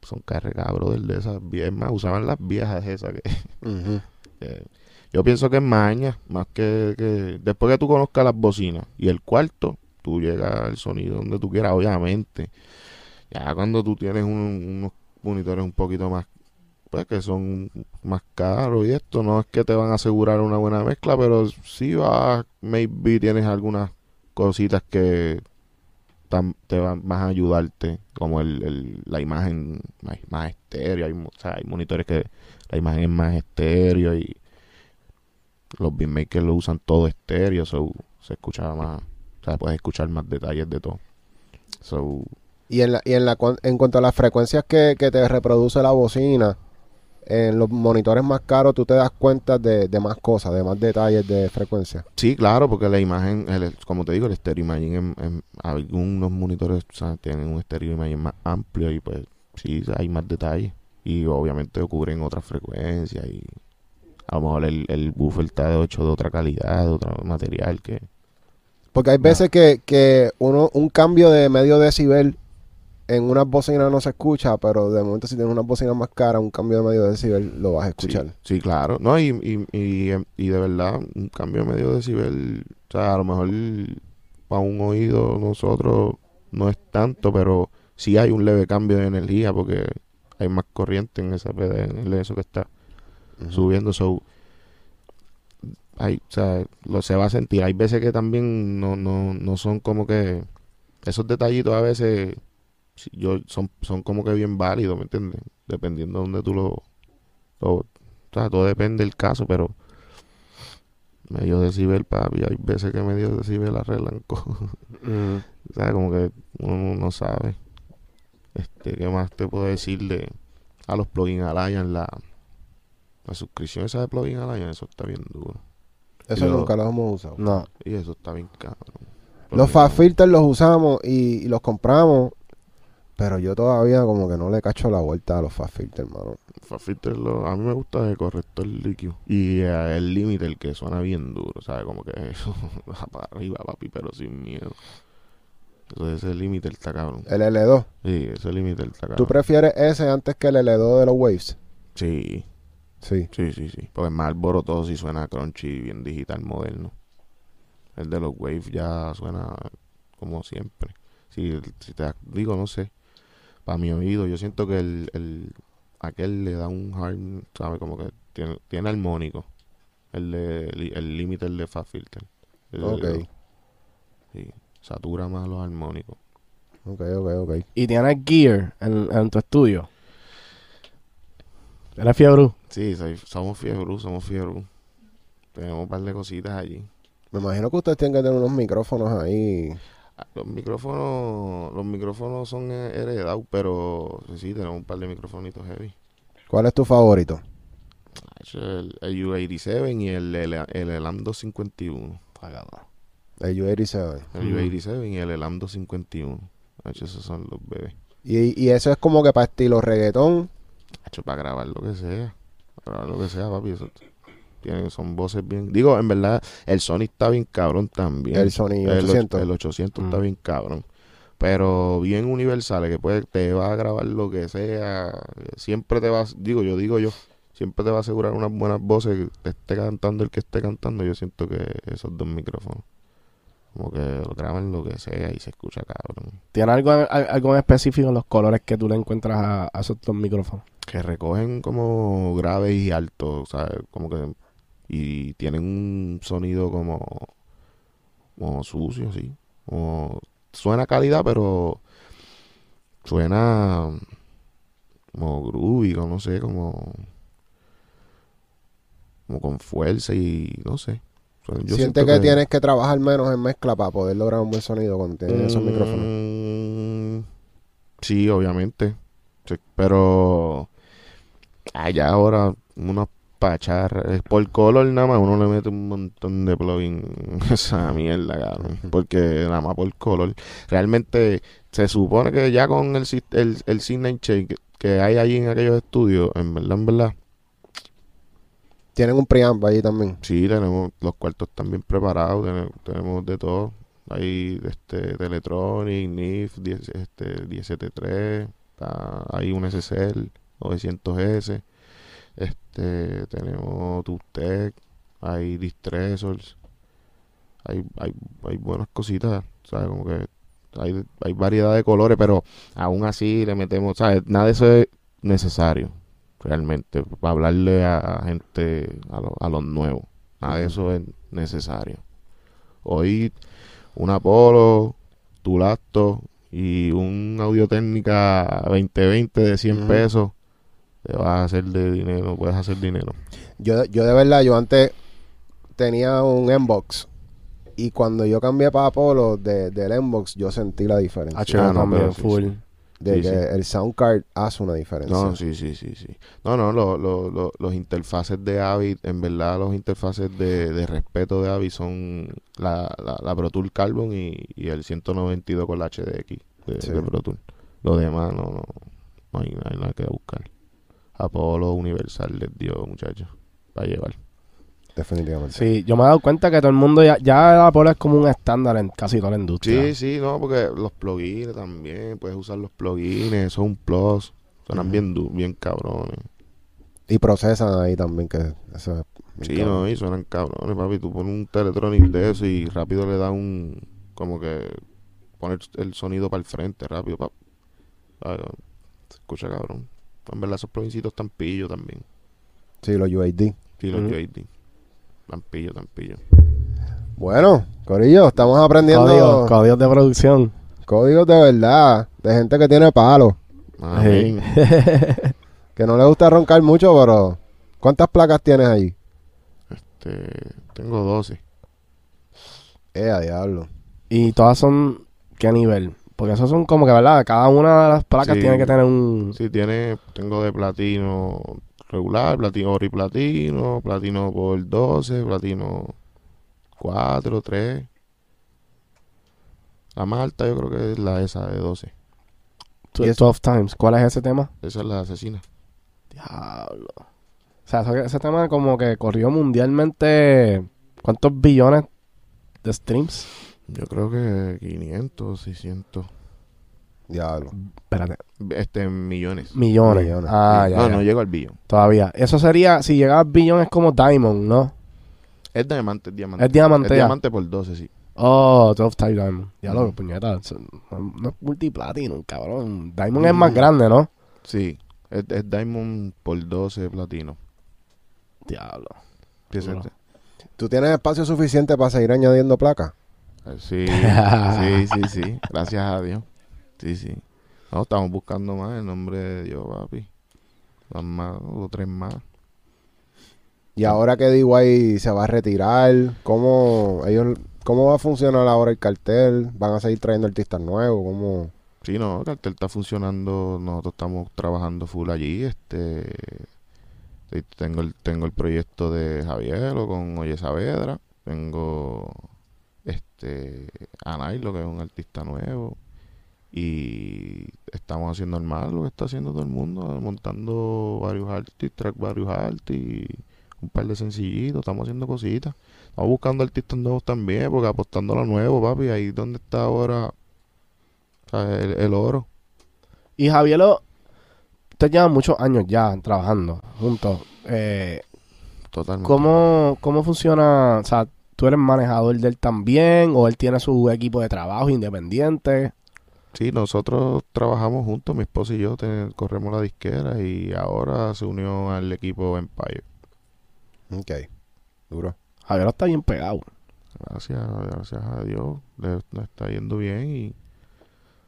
son KRK, brother, de esas viejas. Más, usaban las viejas esas que... Yo pienso que es maña, más que, que... Después que tú conozcas las bocinas y el cuarto, tú llegas al sonido donde tú quieras, obviamente. Ya cuando tú tienes un- unos monitores un poquito más, pues que son más caros y esto, no es que te van a asegurar una buena mezcla, pero sí va, maybe tienes algunas cositas que te van más a ayudarte, como el, la imagen más, estéreo, hay, o hay monitores que la imagen es más estéreo y los beatmakers lo usan todo estéreo, so se escucha más, o sea, puedes escuchar más detalles de todo. So, Y en, la, y en, la, en cuanto a las frecuencias que, que te reproduce la bocina, en los monitores más caros tú te das cuenta de, de más cosas, de más detalles de frecuencia. Sí, claro, porque la imagen, el- como te digo, el estéreo imaging, en, en algunos monitores o sea, tienen un estéreo imaging más amplio y pues sí, hay más detalles. Y obviamente cubren otras frecuencias y a lo mejor el, el buffer está de 8 de otra calidad, de otro material que... Porque hay veces que, que uno un cambio de medio decibel en unas bocinas no se escucha, pero de momento si tienes una bocina más cara, un cambio de medio decibel lo vas a escuchar. sí, claro. No, y, y, y, em, y de verdad, un cambio de medio decibel, o sea, a lo mejor para un oído nosotros no es tanto, pero sí hay un leve cambio de energía porque hay más corriente en esa en eso que está subiendo. So, hay, o sea, lo se va a sentir. Hay veces que también no, no, no son como que esos detallitos a veces yo son, son como que bien válidos, ¿me entiendes? Dependiendo de donde tú lo, lo- o sea, todo depende del caso, pero medio decibel, papi, hay veces que medio decibel arreglan cosas. Mm. O sea, como que uno no sabe. Este, ¿qué más te puedo decir de a los plugins Alliance? La, la suscripción esa de plugin Alliance, eso está bien duro. Eso lo- nunca lo hemos usado. No. Y eso está bien caro. Los fast filters los usamos y, y los compramos, pero yo todavía como que no le cacho la vuelta a los fast filters, hermano. Fast Filter, lo- a mí me gusta el corrector líquido. Y eh, el límite, el que suena bien duro, ¿sabes? Como que eso va para arriba, papi, pero sin miedo. Eso ese límite está cabrón. El L2. Sí, ese límite está cabrón. ¿Tú prefieres ese antes que el L2 de los Waves? Sí, Sí. sí, sí, sí. Porque más todo sí suena crunchy, bien digital, moderno. El de los Waves ya suena como siempre. Si, si te digo, no sé. Para mi oído, yo siento que el, el aquel le da un hard, ¿sabes? Como que tiene, tiene armónico. El de el límite el de Fast Filter. El- Ok. el- sí, satura más los armónicos. Ok, ok, ok. ¿Y tienes gear en, en tu estudio? ¿Eres fiebre? Sí, soy- somos fiebre, somos fiebre. Tenemos un par de cositas allí. Me imagino que ustedes tienen que tener unos micrófonos ahí. Ah, Los micrófonos, los micrófonos son heredados, pero sí, sí, tenemos un par de microfonitos heavy. ¿Cuál es tu favorito? El, el U87 y el, el, el Elam 251. El U87. El Ujú. U87 y el Elam 251. Hacho, esos son los bebés. Y, y eso es como que para estilo reggaetón. Hacho, para grabar lo que sea. Para grabar lo que sea, papi. Eso tienen, son voces bien. Digo, en verdad, el Sony está bien cabrón también. El Sony El, och- 800. el 800 está Mm. bien cabrón. Pero bien universal, que puede, te va a grabar lo que sea. Siempre te va, digo yo, digo yo, siempre te va a asegurar unas buenas voces. Que te esté cantando el que esté cantando. Yo siento que esos dos micrófonos, como que lo graban lo que sea y se escucha cabrón. ¿Tiene algo, algo en específico en los colores que tú le encuentras a, a esos dos micrófonos? Que recogen como graves y altos, ¿sabes? Como que. Y tienen un sonido como. Como sucio, sí. Como, suena calidad, pero. Suena. Como groovy, como no sé, como. Como con fuerza y. No sé. Yo Siente que, tienes que trabajar menos en mezcla para poder lograr un buen sonido tienes esos Mm, micrófonos. Sí, obviamente. Sí, pero allá ahora unos pacharras. Por color nada más uno le mete un montón de plugin esa mierda, cabrón. Porque nada más por color. Realmente se supone que ya con el, el, el Shake que hay allí en aquellos estudios, en verdad, en verdad, Tienen un preamp allí también. Sí, tenemos los cuartos bien preparados, tenemos, tenemos de todo. Hay este Teletronic, NIF, 10, este 1073, está- hay un SSL 900S, este tenemos Tubtec, hay Distressors, hay, hay, hay buenas cositas. ¿sabes? Como que hay, hay variedad de colores, pero aún así le metemos, ¿sabes? Nada de eso es necesario, realmente, para hablarle a gente, a, lo- a los nuevos. Nada de eso es necesario. Hoy, un Apolo, tu laptop y un Audio Técnica 2020 de 100 Ujú. pesos, te vas a hacer de dinero, puedes hacer dinero. Yo, yo de verdad, yo antes tenía un Xbox y cuando yo cambié para Apollo de, del Xbox, yo sentí la diferencia. H Ah, no, también, pero sí, full. sí. de sí, que sí. el sound card hace una diferencia. No, sí, sí, sí, sí. No, no, lo- lo- lo- los interfaces de Avid, en verdad los interfaces de, de respeto de Avid son la, la, la Pro Tool Carbon y, y el 192 con la HDX de, Sí. de Pro Tool. Lo demás no, no, no hay, no hay nada que buscar. Apolo Universal les dio, muchachos, para llevar. Definitivamente. Sí, yo me he dado cuenta que todo el mundo ya, ya Apolo es como un estándar en casi toda la industria. Sí, sí, no, porque los plugins también, puedes usar los plugins, eso es un plus. Suenan Ujú. bien, du- bien cabrones. Y procesan ahí también, que eso es bien Sí, cabrón. no, y suenan cabrones, papi. Tú pones un Teletronic de eso y rápido le da un. Como que. Poner el sonido para el frente, rápido, pap. Ay, Se escucha cabrón. En verdad, esos plugincitos están pillos también. Sí, los UAD. Sí, los Ujú. UAD. Tan pillo, tan pillo. Bueno, Corillo, estamos aprendiendo Códigos, códigos de producción. códigos de verdad, de gente que tiene palo, Amén. que no le gusta roncar mucho, pero ¿cuántas placas tienes ahí? Este, tengo 12. Eh, a diablo. y todas son, ¿qué nivel? Porque esos son como que, ¿verdad? Cada una de las placas Sí. tiene que tener un... Sí, tiene. Tengo de platino regular, platino oro y platino, platino por 12, platino 4, 3. La más alta yo creo que es la esa de 12. ¿Y? 12 times. ¿Cuál es ese tema? Esa es la asesina. Diablo. O sea, ese tema como que corrió mundialmente... ¿Cuántos billones de streams? Yo creo que 500, 600. Diablo. Espérate. Este, millones. Millones. Millones. Ah, ya, no, ya. no llego al billón. Todavía. Eso sería... Si llegaba a billón es como Diamond, ¿no? Es diamante, es diamante. Es diamante Es ya. diamante por 12, sí. Oh, 12 Time Diamond. Ya lo, Mm. puñeta. No, no es multiplatinum, cabrón. Diamond es más grande, ¿no? Sí. Es, es diamond por 12 platino. Diablo. ¿Tú tienes espacio suficiente para seguir añadiendo placas? Sí, sí, sí, sí. Gracias a Dios. Sí, sí. No, estamos buscando más en nombre de Dios, papi. Dos más, o tres más. Y ahora que DY se va a retirar, ¿cómo ellos cómo va a funcionar ahora el cartel? ¿Van a seguir trayendo artistas nuevos? ¿Cómo? Sí, no, el cartel está funcionando. Nosotros estamos trabajando full allí. Este. Tengo el, tengo el proyecto de Javier con Oye Saavedra. Tengo este a Nailo, que es un artista nuevo. Y estamos haciendo normal lo que está haciendo todo el mundo, montando varios artistas, track varios artistas, un par de sencillitos, estamos haciendo cositas. Estamos buscando artistas nuevos también, porque apostando a lo nuevo, papi, ahí donde está ahora el, el oro. Y Javier, ustedes llevan muchos años ya trabajando juntos. Eh, Totalmente. ¿cómo, ¿Cómo funciona? O sea, ¿tú eres manejador de él también? ¿O él tiene su equipo de trabajo independiente? Sí, nosotros trabajamos juntos, mi esposa y yo te- corremos la disquera y ahora se unió al equipo Empire. Ok, duro. Javier está bien pegado. Gracias, gracias a Dios, le, le está yendo bien y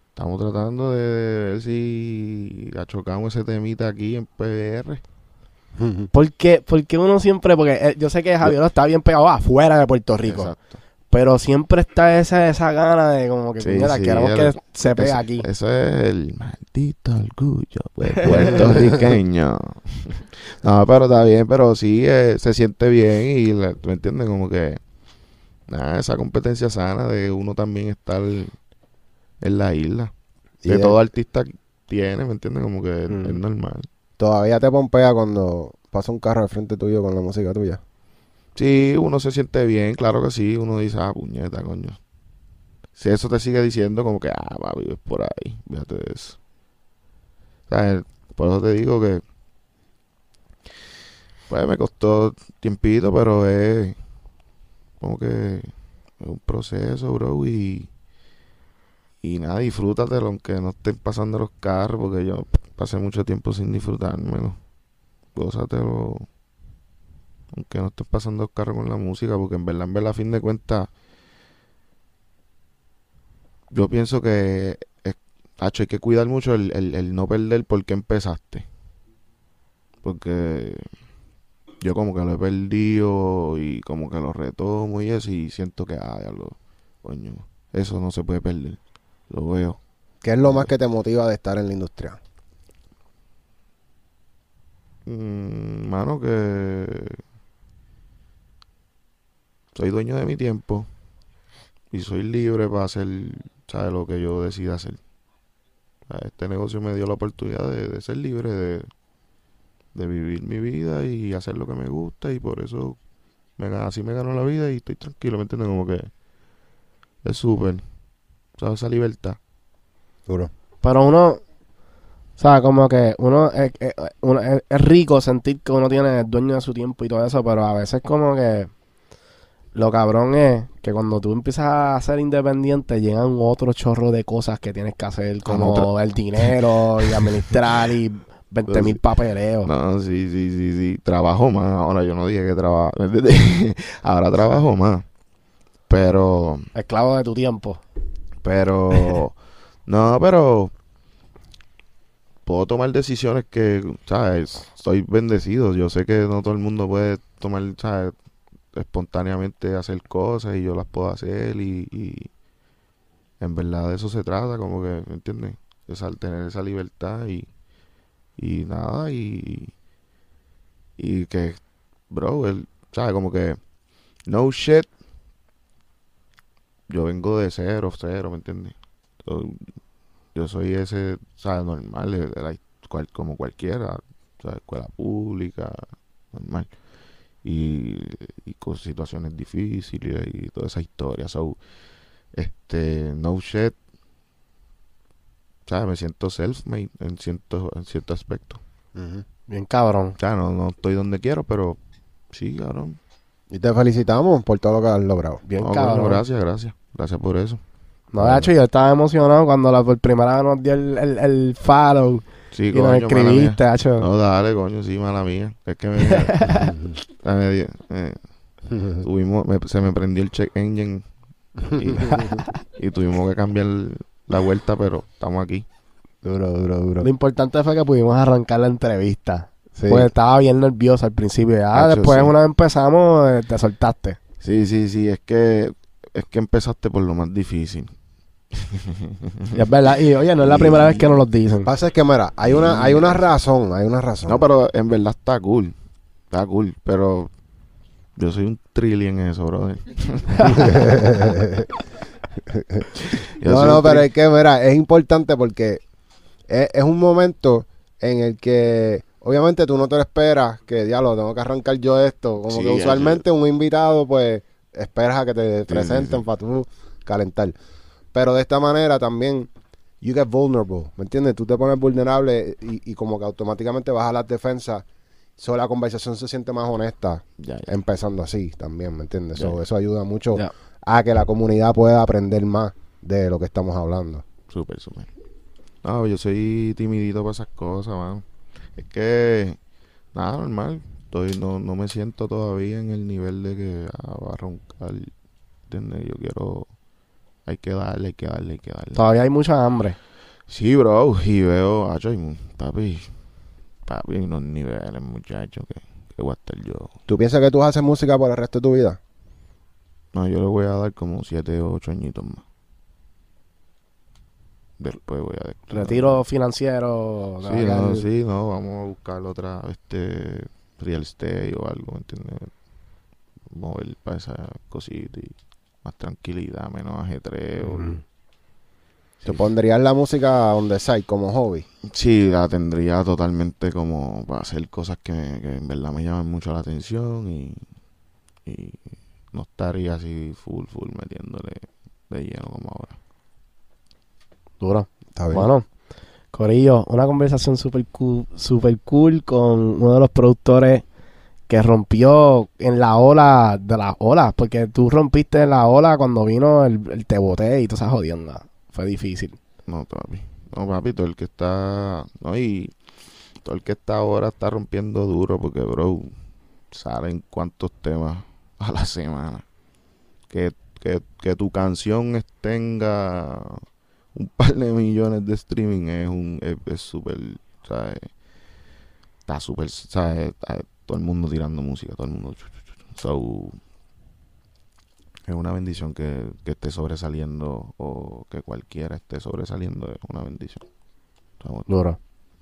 estamos tratando de, de ver si achocamos ese temita aquí en PBR. ¿Por qué, por qué uno siempre.? Porque eh, yo sé que Javier está bien pegado afuera de Puerto Rico. Exacto. Pero siempre está esa, esa gana de como que, Sí, puñeta, sí, queremos el- que se pegue aquí. Ese es el maldito orgullo pues, puertorriqueño. no, pero está bien, pero sí eh, se siente bien y la- ¿me entiendes? Como que nada, esa competencia sana de uno también estar en la isla. Que de- todo artista tiene, ¿me entiendes? Como que es- Mm. es normal. Todavía te pompea cuando pasa un carro al frente tuyo con la música tuya. Sí, uno se siente bien, claro que sí. Uno dice, ah, puñeta, coño. Si eso te sigue diciendo, como que, ah, va, vives por ahí. Fíjate de eso. Por eso te digo que. Pues me costó tiempito, pero es. Como que. Es un proceso, bro. Y. y nada, disfrútatelo aunque no estén pasando los carros, porque yo pasé mucho tiempo sin disfrutármelo. Gózatelo aunque no estés pasando los carros con la música, porque en verdad, en verdad, a fin de cuentas, yo pienso que es, hacho, hay que cuidar mucho el, el, el no perder porque empezaste. Porque yo como que lo he perdido y como que lo retomo y eso y siento que, ah, ya lo, coño, eso no se puede perder. Lo veo. ¿Qué es lo más que te motiva de estar en la industria? Mm, mano, que soy dueño de mi tiempo y soy libre para hacer, ¿sabes? Lo que yo decida hacer. O sea, Este negocio me dio la oportunidad de, de ser libre, de, de vivir mi vida y hacer lo que me gusta y por eso me, así me ganó la vida y estoy tranquilo, ¿me entiendes? Como que es súper, ¿sabes? Esa libertad. Duro. Pero uno, o sea, como que uno, es, es- uno- es- es rico sentir que uno tiene el dueño de su tiempo y todo eso, pero a veces como que lo cabrón es que cuando tú empiezas a ser independiente llegan otro chorro de cosas que tienes que hacer, como otra- el dinero y administrar y 20 mil papeleos. No, sí, sí, sí, sí. Trabajo más. Ahora yo no dije que trabajo. Ahora trabajo más. Pero, Esclavo de tu tiempo. pero, no, pero puedo tomar decisiones que, ¿sabes? Estoy bendecido. Yo sé que no todo el mundo puede tomar, ¿sabes? Espontáneamente hacer cosas y yo las puedo hacer y, en verdad de eso se trata, como que, ¿me entiendes? Es al tener esa libertad y, y nada, y, y que, bro, el, ¿sabes? Como que, no shit, yo vengo de cero, cero, ¿me entiendes? Yo soy ese, ¿sabes? Normal, de, de la, cual- como cualquiera, ¿sabes? Escuela pública, normal. Y, y con situaciones difíciles y toda esa historia. So, este, no shit, ¿sabes? Me siento self-made en cierto, en cierto aspecto. Bien cabrón. O sea, no, no estoy donde quiero, pero sí, cabrón. Y te felicitamos por todo lo que has logrado. Bien No, cabrón. gracias, gracias. Gracias por eso. No, de hecho, yo estaba emocionado cuando la por primera vez nos dio el, el, el follow Sí, y nos coño, escribiste, hacho. No, dale, coño, sí, mala mía. Es que me, eh, tuvimos, me- se me prendió el check engine y, y tuvimos que cambiar la vuelta, pero estamos aquí. duro, duro, duro. Lo importante fue que pudimos arrancar la entrevista. Sí. Pues estaba bien nervioso al principio. Ya Hacho, después, sí. una vez empezamos, eh, te soltaste. Sí, sí, sí, es que es que empezaste por lo más difícil. Y es verdad. Y oye, no es la Y- primera vez que nos lo dicen. pasa es que, mira, hay una, hay una razón, hay una razón. No, pero en verdad está cool. Está cool, pero yo soy un trillion en eso, brother. Yo no, soy no, un pero tri- es que, mira, es importante porque es, es un momento en el que, obviamente, tú no te lo esperas, que diablo, tengo que arrancar yo esto. Como Sí, que usualmente un invitado, pues, esperas a que te sí, presenten sí. para tú calentar. Pero de esta manera también, you get vulnerable, ¿me entiendes? Tú te pones vulnerable y, y como que automáticamente vas a las defensas. So, la conversación se siente más honesta empezando así también, ¿me entiendes? So, eso ayuda mucho a que la comunidad pueda aprender más de lo que estamos hablando. Súper, súper. No, yo soy timidito para esas cosas, man. Es que, nada, normal. Estoy, no, no me siento todavía en el nivel de que ah, va a roncar. ¿Entiendes? Yo quiero. Hay que darle, hay que darle, hay que darle. Todavía hay mucha hambre. Sí, bro. Y veo, acho, papi. Papi, unos niveles, muchachos, que, que voy a estar yo. ¿Tú piensas que tú haces música por el resto de tu vida? No, yo le voy a dar como siete o ocho añitos más. Después voy a... Retiro financiero. Sí, no, sí, no, vamos a buscar otra, este, real estate o algo, ¿me entiendes? Mover para esa cosita y más tranquilidad, menos ajetreo. Ujú. ¿Te pondrías la música on the side como hobby? Sí, la tendría totalmente como para hacer cosas que, que en verdad me llaman mucho la atención y, y no estaría así full, full metiéndole de lleno como ahora. Duro. Está bien. Bueno, Corillo, una conversación super cool, super cool con uno de los productores que rompió en la ola de las olas, porque tú rompiste la ola cuando vino el, el Te Boté y toda esa jodienda. fue difícil. No, papi. No, papi, todo el que está. No, y todo el que está ahora está rompiendo duro porque, bro, salen cuántos temas a la semana. Que, que, que tu canción es- tenga un par de millones de streaming es un es es súper, ¿sabes? Está súper, ¿sabes? Todo el mundo tirando música, todo el mundo. So, es una bendición que, que esté sobresaliendo o que cualquiera esté sobresaliendo, es una bendición. Duro.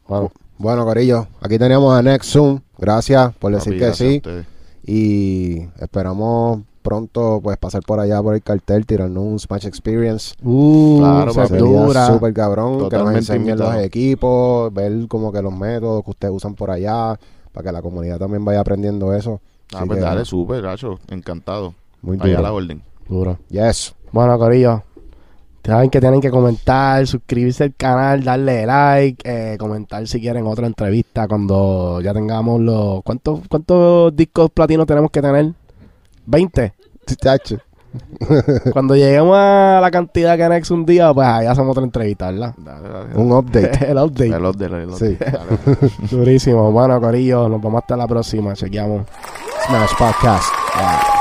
Bueno, Bueno, Corillo, aquí teníamos a Next Zoom. Gracias por decir Papi, que sí. Y esperamos pronto pues pasar por allá por el cartel, tirarnos un Smash Experience. uh, Claro, dura. súper cabrón que nos Totalmente enseñen los invitado. equipos, ver como que los métodos que ustedes usan por allá, para que la comunidad también vaya aprendiendo eso. Ah, Así pues que, dale, súper, gacho. Encantado. Muy Allá duro. la orden. Duro. Yes. Bueno, Corillo. Saben que tienen que comentar, suscribirse al canal, darle like, eh, comentar si quieren otra entrevista cuando ya tengamos los... ¿Cuántos, cuántos discos platinos tenemos que tener? ¿20? Chacho. Cuando lleguemos a la cantidad que Next un día, pues ahí hacemos otra entrevista, ¿verdad? Dale, dale. Un update. El update. El update, el Sí. update. Durísimo. Bueno, Corillo, nos vemos hasta la próxima. Chequeamos. Smash Podcast. Bye.